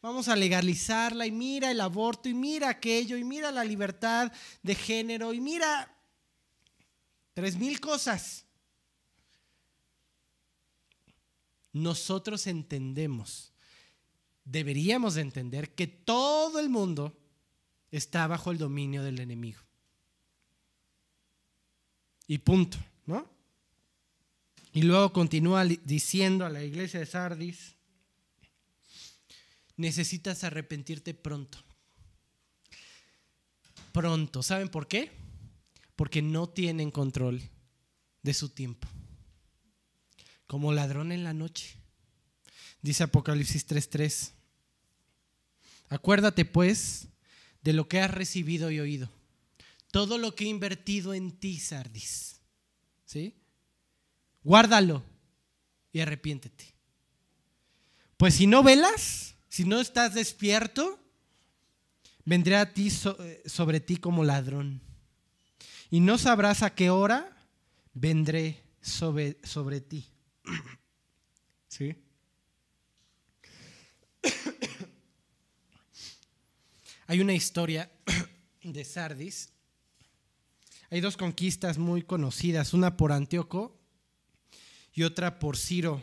A: vamos a legalizarla y mira el aborto y mira aquello y mira la libertad de género y mira tres mil cosas. Nosotros entendemos deberíamos de entender que todo el mundo está bajo el dominio del enemigo. Y punto, ¿no? Y luego continúa diciendo a la iglesia de Sardis, necesitas arrepentirte pronto. Pronto. ¿Saben por qué? Porque no tienen control de su tiempo. Como ladrón en la noche. Dice Apocalipsis 3:3. Acuérdate pues de lo que has recibido y oído. Todo lo que he invertido en ti, Sardis. ¿Sí? Guárdalo y arrepiéntete. Pues si no velas, si no estás despierto, vendré a ti eh, sobre ti como ladrón. Y no sabrás a qué hora vendré sobre, sobre ti. ¿Sí? Hay una historia de Sardis. Hay dos conquistas muy conocidas, una por Antíoco y otra por Ciro,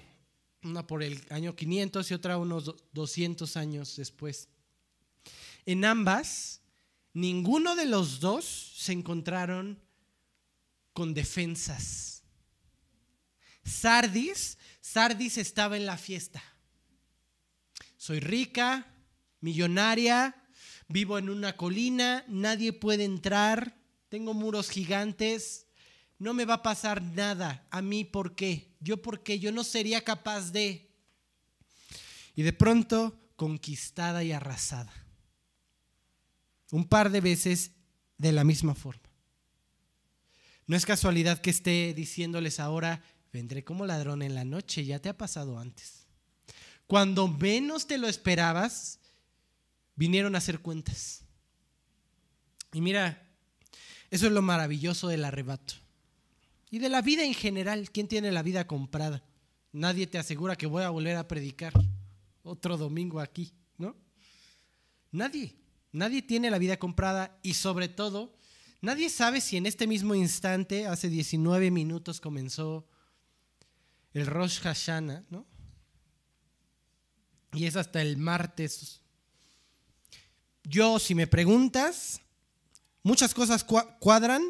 A: una por el año 500 y otra unos 200 años después. En ambas, ninguno de los dos se encontraron con defensas. Sardis, Sardis estaba en la fiesta. Soy rica, millonaria, vivo en una colina, nadie puede entrar, tengo muros gigantes, no me va a pasar nada. A mí, ¿por qué? Yo, ¿por qué? Yo no sería capaz de... Y de pronto, conquistada y arrasada. Un par de veces de la misma forma. No es casualidad que esté diciéndoles ahora, vendré como ladrón en la noche, ya te ha pasado antes. Cuando menos te lo esperabas, vinieron a hacer cuentas. Y mira, eso es lo maravilloso del arrebato. Y de la vida en general, ¿quién tiene la vida comprada? Nadie te asegura que voy a volver a predicar otro domingo aquí, ¿no? Nadie, nadie tiene la vida comprada y sobre todo, nadie sabe si en este mismo instante, hace 19 minutos comenzó el Rosh Hashanah, ¿no? Y es hasta el martes yo, si me preguntas, muchas cosas cuadran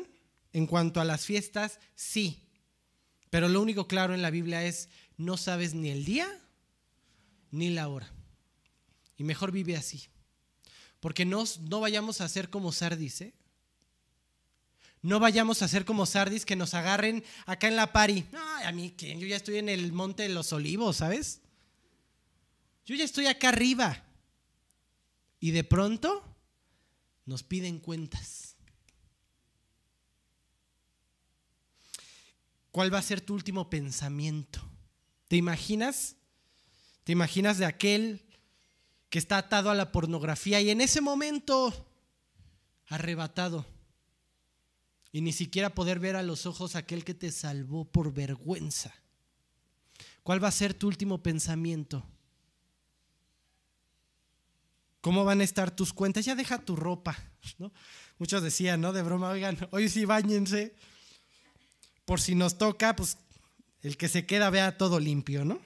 A: en cuanto a las fiestas, sí. Pero lo único claro en la Biblia es, no sabes ni el día ni la hora. Y mejor vive así. Porque no, no vayamos a ser como Sardis, ¿eh? No vayamos a ser como Sardis que nos agarren acá en la pari. No, a mí, que yo ya estoy en el monte de los olivos, ¿sabes? Yo ya estoy acá arriba. Y de pronto nos piden cuentas. ¿Cuál va a ser tu último pensamiento? ¿Te imaginas? ¿Te imaginas de aquel que está atado a la pornografía y en ese momento arrebatado y ni siquiera poder ver a los ojos aquel que te salvó por vergüenza? ¿Cuál va a ser tu último pensamiento? ¿Cómo van a estar tus cuentas? Ya deja tu ropa, ¿no? Muchos decían, ¿no? De broma, oigan, hoy sí bañense. Por si nos toca, pues el que se queda vea todo limpio, ¿no?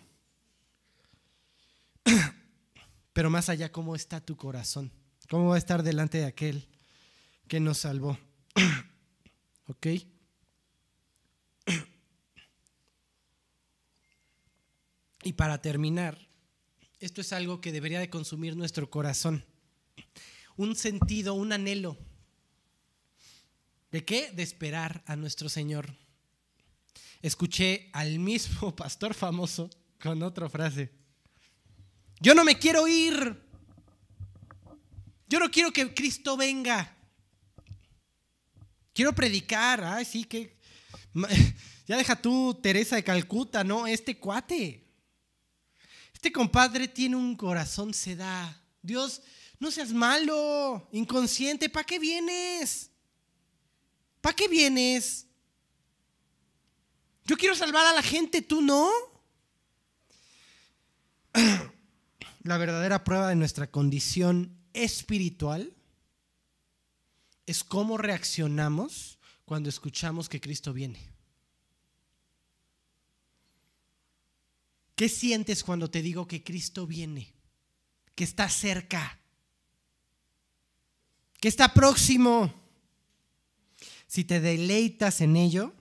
A: Pero más allá, ¿cómo está tu corazón? ¿Cómo va a estar delante de aquel que nos salvó? ¿Ok? Y para terminar, esto es algo que debería de consumir nuestro corazón. Un sentido, un anhelo. ¿De qué? De esperar a nuestro Señor. Escuché al mismo pastor famoso con otra frase. Yo no me quiero ir. Yo no quiero que Cristo venga. Quiero predicar. Ay, sí, que... Ya deja tú, Teresa de Calcuta, ¿no? Este cuate. Este compadre tiene un corazón se da. Dios, no seas malo, inconsciente, ¿para qué vienes? ¿Para qué vienes? Yo quiero salvar a la gente, tú no. La verdadera prueba de nuestra condición espiritual es cómo reaccionamos cuando escuchamos que Cristo viene. ¿Qué sientes cuando te digo que Cristo viene? Que está cerca. Que está próximo. Si te deleitas en ello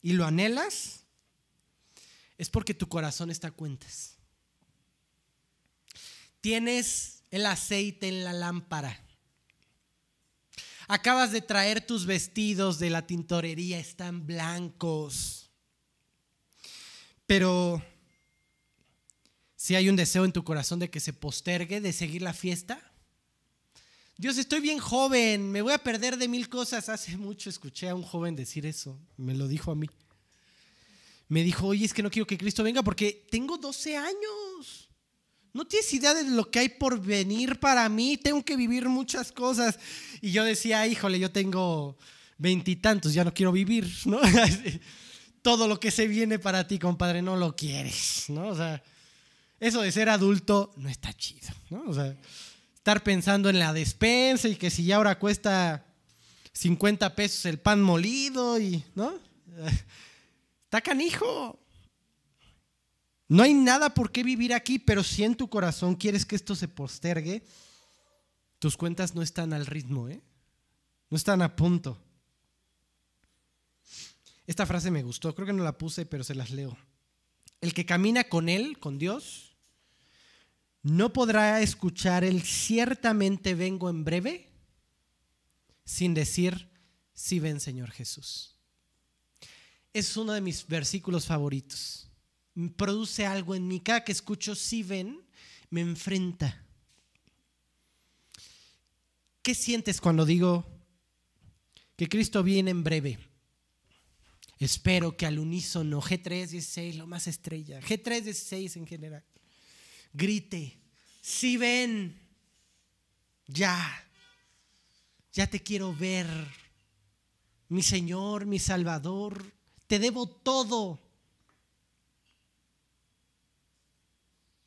A: y lo anhelas, es porque tu corazón está a cuentas. Tienes el aceite en la lámpara. Acabas de traer tus vestidos de la tintorería, están blancos. Pero si hay un deseo en tu corazón de que se postergue, de seguir la fiesta. Dios, estoy bien joven, me voy a perder de mil cosas. Hace mucho escuché a un joven decir eso, me lo dijo a mí. Me dijo, oye, es que no quiero que Cristo venga porque tengo 12 años. No tienes idea de lo que hay por venir para mí, tengo que vivir muchas cosas. Y yo decía, híjole, yo tengo veintitantos, ya no quiero vivir, ¿no? Todo lo que se viene para ti, compadre, no lo quieres, ¿no? O sea, eso de ser adulto no está chido, ¿no? O sea, estar pensando en la despensa y que si ya ahora cuesta 50 pesos el pan molido y, ¿no? Está canijo. No hay nada por qué vivir aquí, pero si en tu corazón quieres que esto se postergue, tus cuentas no están al ritmo, ¿eh? No están a punto. Esta frase me gustó, creo que no la puse, pero se las leo. El que camina con Él, con Dios, no podrá escuchar el ciertamente vengo en breve sin decir, si ven Señor Jesús. Es uno de mis versículos favoritos. Produce algo en mí. Cada que escucho si ven, me enfrenta. ¿Qué sientes cuando digo que Cristo viene en breve? Espero que al unísono, G316, lo más estrella, G316 en general, grite, si ven, ya, ya te quiero ver, mi Señor, mi Salvador, te debo todo.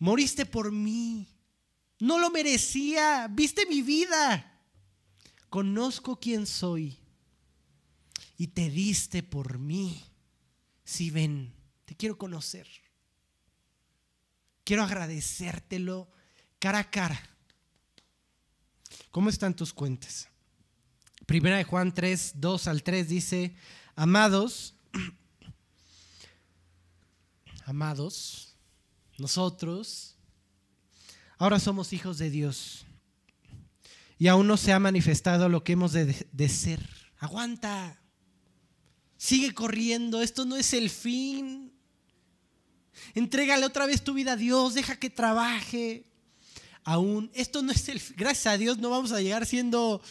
A: Moriste por mí, no lo merecía, viste mi vida, conozco quién soy y te diste por mí. Si ven, te quiero conocer. Quiero agradecértelo cara a cara. ¿Cómo están tus cuentas? Primera de Juan 3, 2 al 3 dice, amados, amados, nosotros ahora somos hijos de Dios. Y aún no se ha manifestado lo que hemos de, de ser. Aguanta, sigue corriendo, esto no es el fin. Entrégale otra vez tu vida a Dios, deja que trabaje. aún, esto no es el, gracias a Dios no vamos a llegar siendo,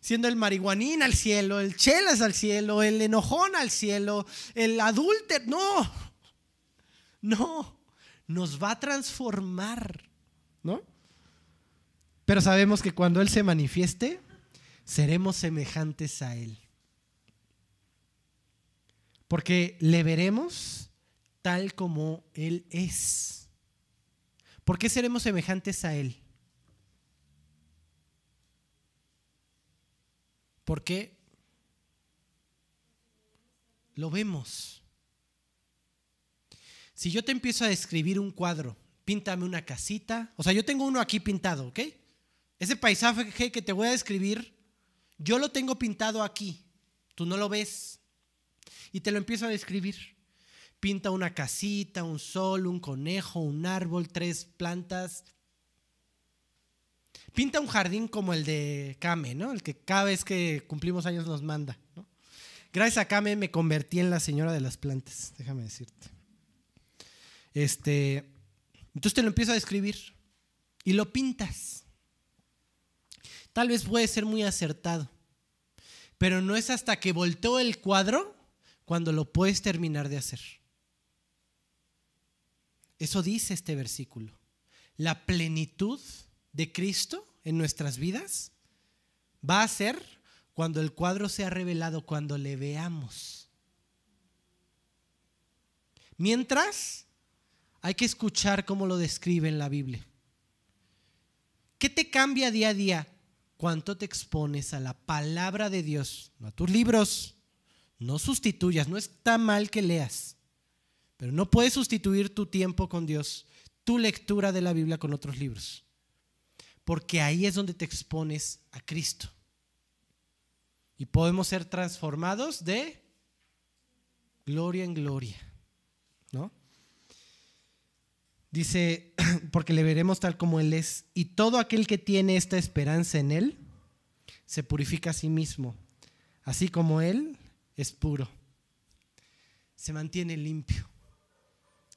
A: siendo el marihuanín al cielo, el chelas al cielo, el enojón al cielo, el adúltero, no, no, nos va a transformar, ¿no? Pero sabemos que cuando Él se manifieste, seremos semejantes a Él. Porque le veremos tal como Él es. ¿Por qué seremos semejantes a Él? Porque lo vemos. Si yo te empiezo a describir un cuadro, píntame una casita, o sea, yo tengo uno aquí pintado, ¿ok? Ese paisaje que te voy a describir, yo lo tengo pintado aquí, tú no lo ves, y te lo empiezo a describir pinta una casita, un sol, un conejo, un árbol, tres plantas. Pinta un jardín como el de Kame, ¿no? El que cada vez que cumplimos años nos manda, Gracias a Kame me convertí en la señora de las plantas, déjame decirte. Este, entonces te lo empiezo a describir y lo pintas. Tal vez puede ser muy acertado, pero no es hasta que volteo el cuadro cuando lo puedes terminar de hacer. Eso dice este versículo. La plenitud de Cristo en nuestras vidas va a ser cuando el cuadro sea revelado, cuando le veamos. Mientras, hay que escuchar cómo lo describe en la Biblia. ¿Qué te cambia día a día? ¿Cuánto te expones a la palabra de Dios? No a tus libros. No sustituyas. No está mal que leas. Pero no puedes sustituir tu tiempo con Dios, tu lectura de la Biblia con otros libros. Porque ahí es donde te expones a Cristo. Y podemos ser transformados de gloria en gloria. ¿No? Dice, porque le veremos tal como Él es. Y todo aquel que tiene esta esperanza en Él se purifica a sí mismo, así como Él es puro. Se mantiene limpio.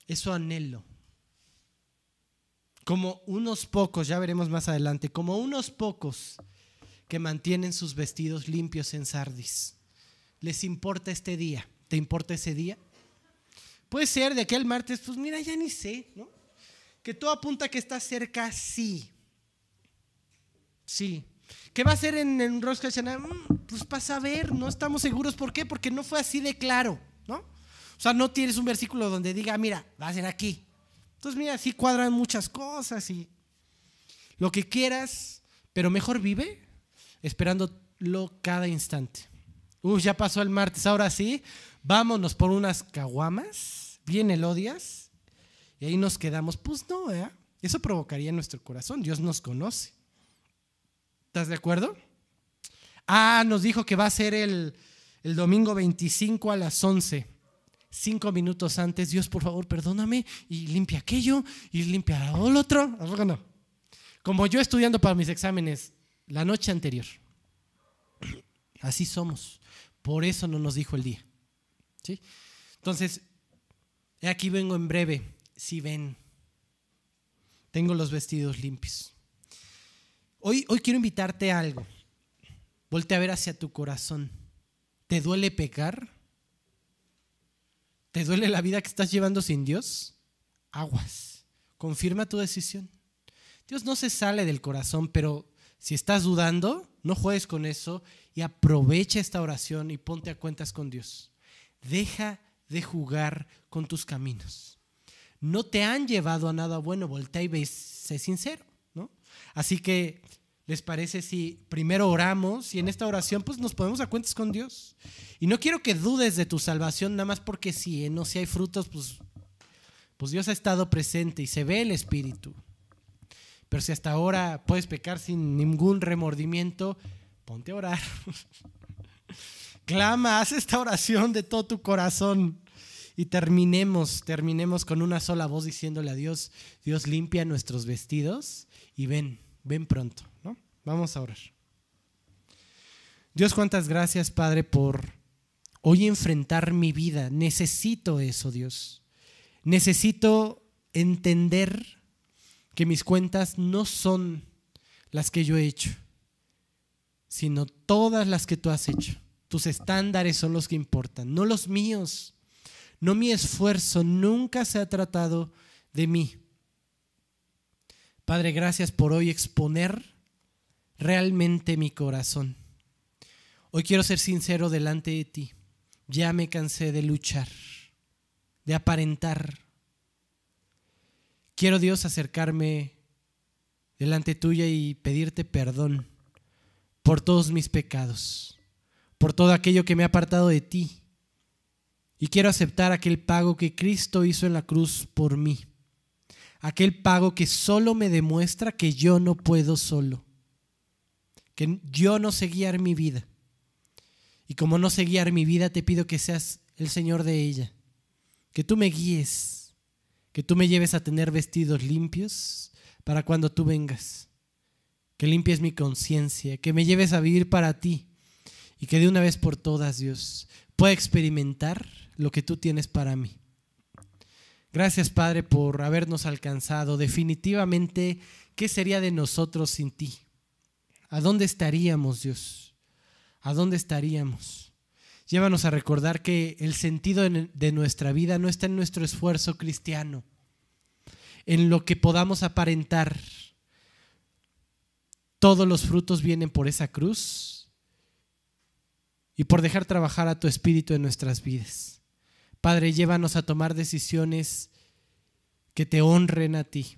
A: Eso anhelo. Como unos pocos, ya veremos más adelante, como unos pocos que mantienen sus vestidos limpios en Sardis. ¿Les importa este día? ¿Te importa ese día? Puede ser de aquel martes, pues mira, ya ni sé, ¿no? Que todo apunta que está cerca, sí. Sí. ¿Qué va a hacer en, en Rosh mm, Pues pasa a ver, no estamos seguros. ¿Por qué? Porque no fue así de claro, ¿no? O sea, no tienes un versículo donde diga, mira, va a ser aquí. Entonces, mira, sí cuadran muchas cosas y lo que quieras, pero mejor vive esperándolo cada instante. Uy, ya pasó el martes, ahora sí, vámonos por unas caguamas, bien elodias, y ahí nos quedamos. Pues no, ¿eh? Eso provocaría nuestro corazón, Dios nos conoce. ¿Estás de acuerdo? Ah, nos dijo que va a ser el, el domingo 25 a las 11 cinco minutos antes, Dios, por favor, perdóname y limpia aquello y limpia el otro. no? Como yo estudiando para mis exámenes la noche anterior. Así somos. Por eso no nos dijo el día. ¿Sí? Entonces, aquí vengo en breve. Si ven, tengo los vestidos limpios. Hoy, hoy quiero invitarte a algo. Volte a ver hacia tu corazón. ¿Te duele pecar? ¿Te duele la vida que estás llevando sin Dios? Aguas. Confirma tu decisión. Dios no se sale del corazón, pero si estás dudando, no juegues con eso y aprovecha esta oración y ponte a cuentas con Dios. Deja de jugar con tus caminos. No te han llevado a nada bueno, voltea y ve, sé sincero, ¿no? Así que ¿Les parece si primero oramos y en esta oración pues nos ponemos a cuentas con Dios? Y no quiero que dudes de tu salvación nada más porque si no si hay frutos pues pues Dios ha estado presente y se ve el espíritu. Pero si hasta ahora puedes pecar sin ningún remordimiento, ponte a orar. Clama, haz esta oración de todo tu corazón y terminemos, terminemos con una sola voz diciéndole a Dios, Dios limpia nuestros vestidos y ven, ven pronto. Vamos a orar. Dios, cuántas gracias, Padre, por hoy enfrentar mi vida. Necesito eso, Dios. Necesito entender que mis cuentas no son las que yo he hecho, sino todas las que tú has hecho. Tus estándares son los que importan, no los míos. No mi esfuerzo, nunca se ha tratado de mí. Padre, gracias por hoy exponer realmente mi corazón. Hoy quiero ser sincero delante de ti. Ya me cansé de luchar, de aparentar. Quiero Dios acercarme delante tuya y pedirte perdón por todos mis pecados, por todo aquello que me ha apartado de ti. Y quiero aceptar aquel pago que Cristo hizo en la cruz por mí. Aquel pago que solo me demuestra que yo no puedo solo. Que yo no sé guiar mi vida y como no sé guiar mi vida, te pido que seas el Señor de ella. Que tú me guíes, que tú me lleves a tener vestidos limpios para cuando tú vengas. Que limpies mi conciencia, que me lleves a vivir para ti y que de una vez por todas, Dios, pueda experimentar lo que tú tienes para mí. Gracias, Padre, por habernos alcanzado. Definitivamente, ¿qué sería de nosotros sin ti? ¿A dónde estaríamos, Dios? ¿a dónde estaríamos? Llévanos a recordar que el sentido de nuestra vida no está en nuestro esfuerzo cristiano, en lo que podamos aparentar. Todos los frutos vienen por esa cruz y por dejar trabajar a tu espíritu en nuestras vidas. Padre, llévanos a tomar decisiones que te honren a ti.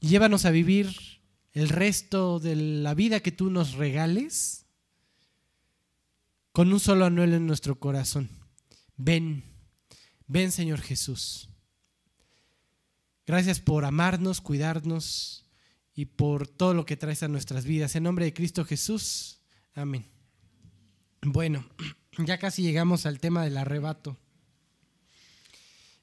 A: Llévanos a vivir el resto de la vida que tú nos regales con un solo anhelo en nuestro corazón. Ven, ven Señor Jesús. Gracias por amarnos, cuidarnos y por todo lo que traes a nuestras vidas. En nombre de Cristo Jesús. Amén. Bueno, ya casi llegamos al tema del arrebato.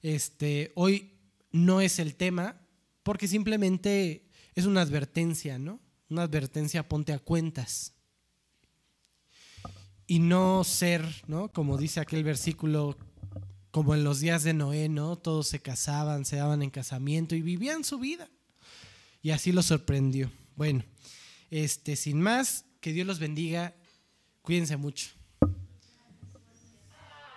A: Este, hoy no es el tema porque simplemente es una advertencia, ¿no? Una advertencia, ponte a cuentas y no ser, ¿no? Como dice aquel versículo, como en los días de Noé, ¿no? Todos se casaban, se daban en casamiento y vivían su vida. Y así lo sorprendió. Bueno, este, sin más, que Dios los bendiga. Cuídense mucho.